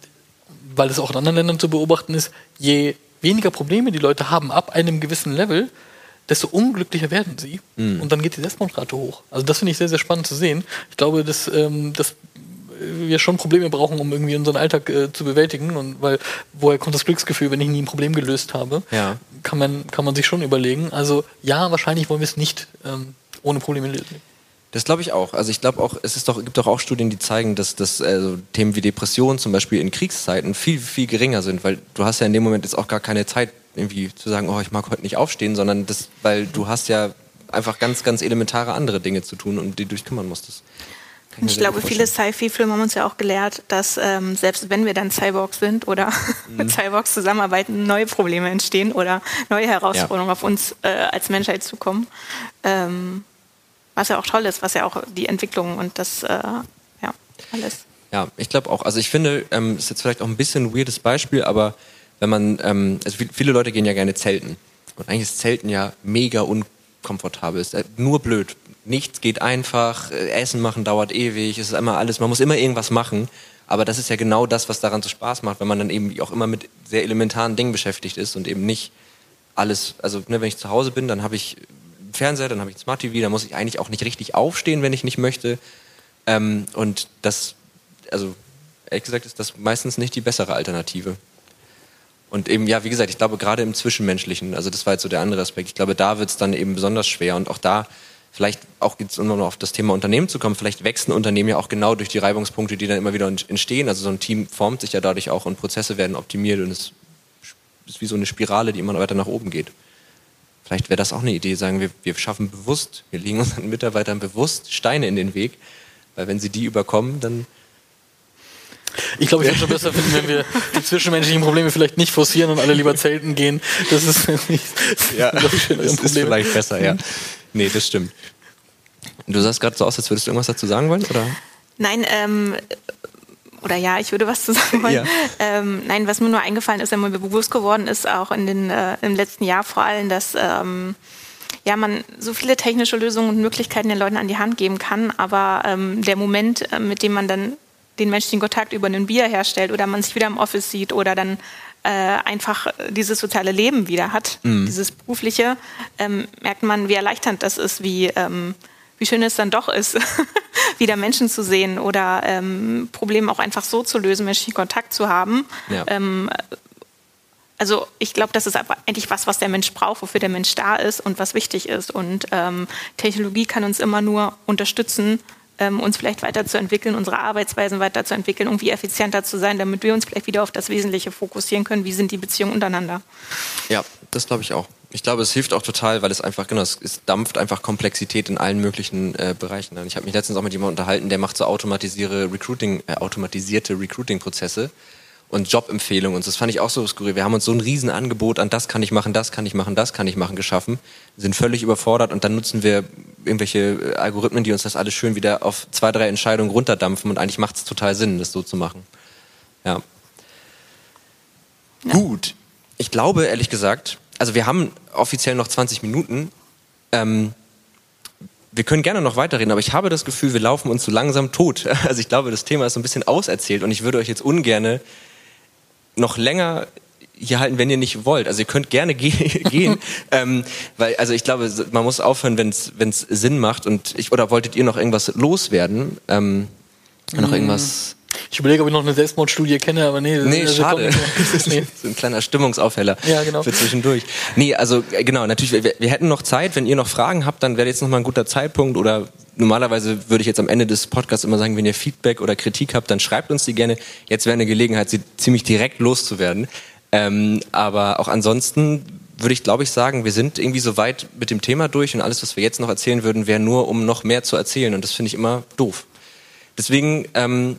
weil es auch in anderen Ländern zu beobachten ist, je weniger Probleme die Leute haben ab einem gewissen Level, desto unglücklicher werden sie. Mhm. Und dann geht die Selbstmordrate hoch. Also das finde ich sehr, sehr spannend zu sehen. Ich glaube, dass, ähm, dass wir schon Probleme brauchen, um irgendwie unseren Alltag äh, zu bewältigen. Und weil, woher kommt das Glücksgefühl, wenn ich nie ein Problem gelöst habe? Ja. Kann man, kann man sich schon überlegen. Also ja, wahrscheinlich wollen wir es nicht ähm, ohne Probleme lösen. Das glaube ich auch. Also ich glaube auch, es ist doch, gibt doch auch Studien, die zeigen, dass, dass also Themen wie Depressionen zum Beispiel in Kriegszeiten viel, viel geringer sind, weil du hast ja in dem Moment jetzt auch gar keine Zeit, irgendwie zu sagen, oh, ich mag heute nicht aufstehen, sondern das, weil du hast ja einfach ganz, ganz elementare andere Dinge zu tun, um die du dich kümmern musstest. Ich, ich glaube, viele Sci-Fi-Filme haben uns ja auch gelehrt, dass ähm, selbst wenn wir dann Cyborgs sind oder mhm. mit Cyborgs zusammenarbeiten, neue Probleme entstehen oder neue Herausforderungen ja. auf uns äh, als Menschheit zukommen. Ähm, was ja auch toll ist, was ja auch die Entwicklung und das, äh, ja, alles. Ja, ich glaube auch. Also ich finde, ähm, ist jetzt vielleicht auch ein bisschen ein weirdes Beispiel, aber wenn man, ähm, also viele Leute gehen ja gerne zelten. Und eigentlich ist Zelten ja mega unkomfortabel. Ist nur blöd nichts geht einfach, äh, Essen machen dauert ewig, es ist immer alles, man muss immer irgendwas machen. Aber das ist ja genau das, was daran so Spaß macht, wenn man dann eben auch immer mit sehr elementaren Dingen beschäftigt ist und eben nicht alles, also ne, wenn ich zu Hause bin, dann habe ich Fernseher, dann habe ich Smart TV, dann muss ich eigentlich auch nicht richtig aufstehen, wenn ich nicht möchte. Ähm, und das, also ehrlich gesagt, ist das meistens nicht die bessere Alternative. Und eben, ja, wie gesagt, ich glaube, gerade im Zwischenmenschlichen, also das war jetzt so der andere Aspekt, ich glaube, da wird es dann eben besonders schwer und auch da vielleicht auch jetzt um noch auf das Thema Unternehmen zu kommen, vielleicht wechseln Unternehmen ja auch genau durch die Reibungspunkte, die dann immer wieder entstehen. Also so ein Team formt sich ja dadurch auch und Prozesse werden optimiert und es ist wie so eine Spirale, die immer weiter nach oben geht. Vielleicht wäre das auch eine Idee, sagen wir, wir schaffen bewusst, wir legen unseren Mitarbeitern bewusst Steine in den Weg, weil wenn sie die überkommen, dann ich glaube, ich würde schon besser finden, wenn wir die zwischenmenschlichen Probleme vielleicht nicht forcieren und alle lieber zelten gehen. Das ist nämlich ja, das ist vielleicht besser, ja. Nee, das stimmt. Du sahst gerade so aus, als würdest du irgendwas dazu sagen wollen, oder? Nein, ähm, oder ja, ich würde was zu sagen wollen. Ja. Ähm, nein, was mir nur eingefallen ist, wenn mir bewusst geworden ist, auch in den, äh, im letzten Jahr vor allem, dass ähm, ja, man so viele technische Lösungen und Möglichkeiten den Leuten an die Hand geben kann, aber ähm, der Moment, äh, mit dem man dann den menschlichen Kontakt über ein Bier herstellt oder man sich wieder im Office sieht oder dann äh, einfach dieses soziale Leben wieder hat, mhm. dieses berufliche, ähm, merkt man, wie erleichternd das ist, wie, ähm, wie schön es dann doch ist, wieder Menschen zu sehen oder ähm, Probleme auch einfach so zu lösen, menschlichen Kontakt zu haben. Ja. Ähm, also ich glaube, das ist aber eigentlich was, was der Mensch braucht, wofür der Mensch da ist und was wichtig ist. Und ähm, Technologie kann uns immer nur unterstützen, ähm, uns vielleicht weiterzuentwickeln, unsere Arbeitsweisen weiterzuentwickeln, irgendwie effizienter zu sein, damit wir uns vielleicht wieder auf das Wesentliche fokussieren können. Wie sind die Beziehungen untereinander? Ja, das glaube ich auch. Ich glaube, es hilft auch total, weil es einfach, genau, es, es dampft einfach Komplexität in allen möglichen äh, Bereichen. Ich habe mich letztens auch mit jemandem unterhalten, der macht so automatisierte Recruiting, äh, automatisierte Recruiting-Prozesse und Jobempfehlungen. Und das fand ich auch so skurril. Wir haben uns so ein Riesenangebot an das kann ich machen, das kann ich machen, das kann ich machen geschaffen, sind völlig überfordert und dann nutzen wir irgendwelche äh, Algorithmen, die uns das alles schön wieder auf zwei, drei Entscheidungen runterdampfen und eigentlich macht es total Sinn, das so zu machen. Ja. ja. Gut. Ich glaube, ehrlich gesagt, also wir haben offiziell noch 20 Minuten. Ähm, wir können gerne noch weiterreden, aber ich habe das Gefühl, wir laufen uns so langsam tot. Also ich glaube, das Thema ist so ein bisschen auserzählt und ich würde euch jetzt ungerne noch länger hier halten, wenn ihr nicht wollt. Also ihr könnt gerne ge gehen, ähm, weil also ich glaube, man muss aufhören, wenn es Sinn macht. Und ich oder wolltet ihr noch irgendwas loswerden? Ähm, noch irgendwas? Ich überlege, ob ich noch eine Selbstmordstudie kenne, aber nee. Nee, also schade. Das ist ein kleiner Stimmungsaufheller ja, genau. für zwischendurch. Nee, also äh, genau, natürlich, wir, wir hätten noch Zeit. Wenn ihr noch Fragen habt, dann wäre jetzt noch mal ein guter Zeitpunkt oder normalerweise würde ich jetzt am Ende des Podcasts immer sagen, wenn ihr Feedback oder Kritik habt, dann schreibt uns die gerne. Jetzt wäre eine Gelegenheit, sie ziemlich direkt loszuwerden. Ähm, aber auch ansonsten würde ich, glaube ich, sagen, wir sind irgendwie so weit mit dem Thema durch und alles, was wir jetzt noch erzählen würden, wäre nur, um noch mehr zu erzählen. Und das finde ich immer doof. Deswegen ähm,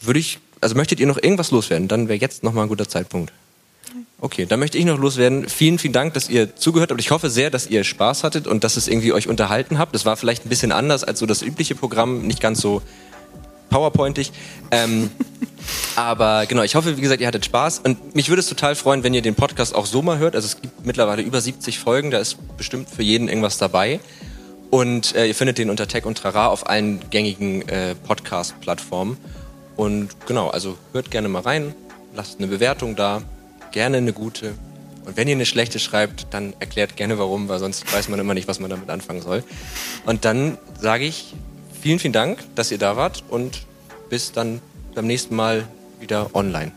würde ich, also möchtet ihr noch irgendwas loswerden, dann wäre jetzt nochmal ein guter Zeitpunkt. Okay, dann möchte ich noch loswerden. Vielen, vielen Dank, dass ihr zugehört habt. Ich hoffe sehr, dass ihr Spaß hattet und dass es irgendwie euch unterhalten habt. Das war vielleicht ein bisschen anders als so das übliche Programm, nicht ganz so powerpointig. Ähm, aber genau, ich hoffe, wie gesagt, ihr hattet Spaß. Und mich würde es total freuen, wenn ihr den Podcast auch so mal hört. Also es gibt mittlerweile über 70 Folgen, da ist bestimmt für jeden irgendwas dabei. Und äh, ihr findet den unter Tech und Trara auf allen gängigen äh, Podcast-Plattformen. Und genau, also hört gerne mal rein, lasst eine Bewertung da gerne eine gute. Und wenn ihr eine schlechte schreibt, dann erklärt gerne warum, weil sonst weiß man immer nicht, was man damit anfangen soll. Und dann sage ich vielen, vielen Dank, dass ihr da wart und bis dann beim nächsten Mal wieder online.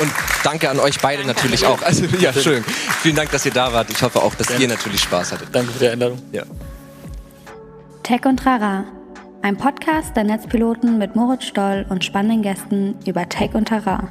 Und danke an euch beide danke natürlich auch. Also ja, schön. Vielen Dank, dass ihr da wart. Ich hoffe auch, dass ja. ihr natürlich Spaß hattet. Danke für die Einladung. Ja. Tech und Rara ein Podcast der Netzpiloten mit Moritz Stoll und spannenden Gästen über Tech und Terrain.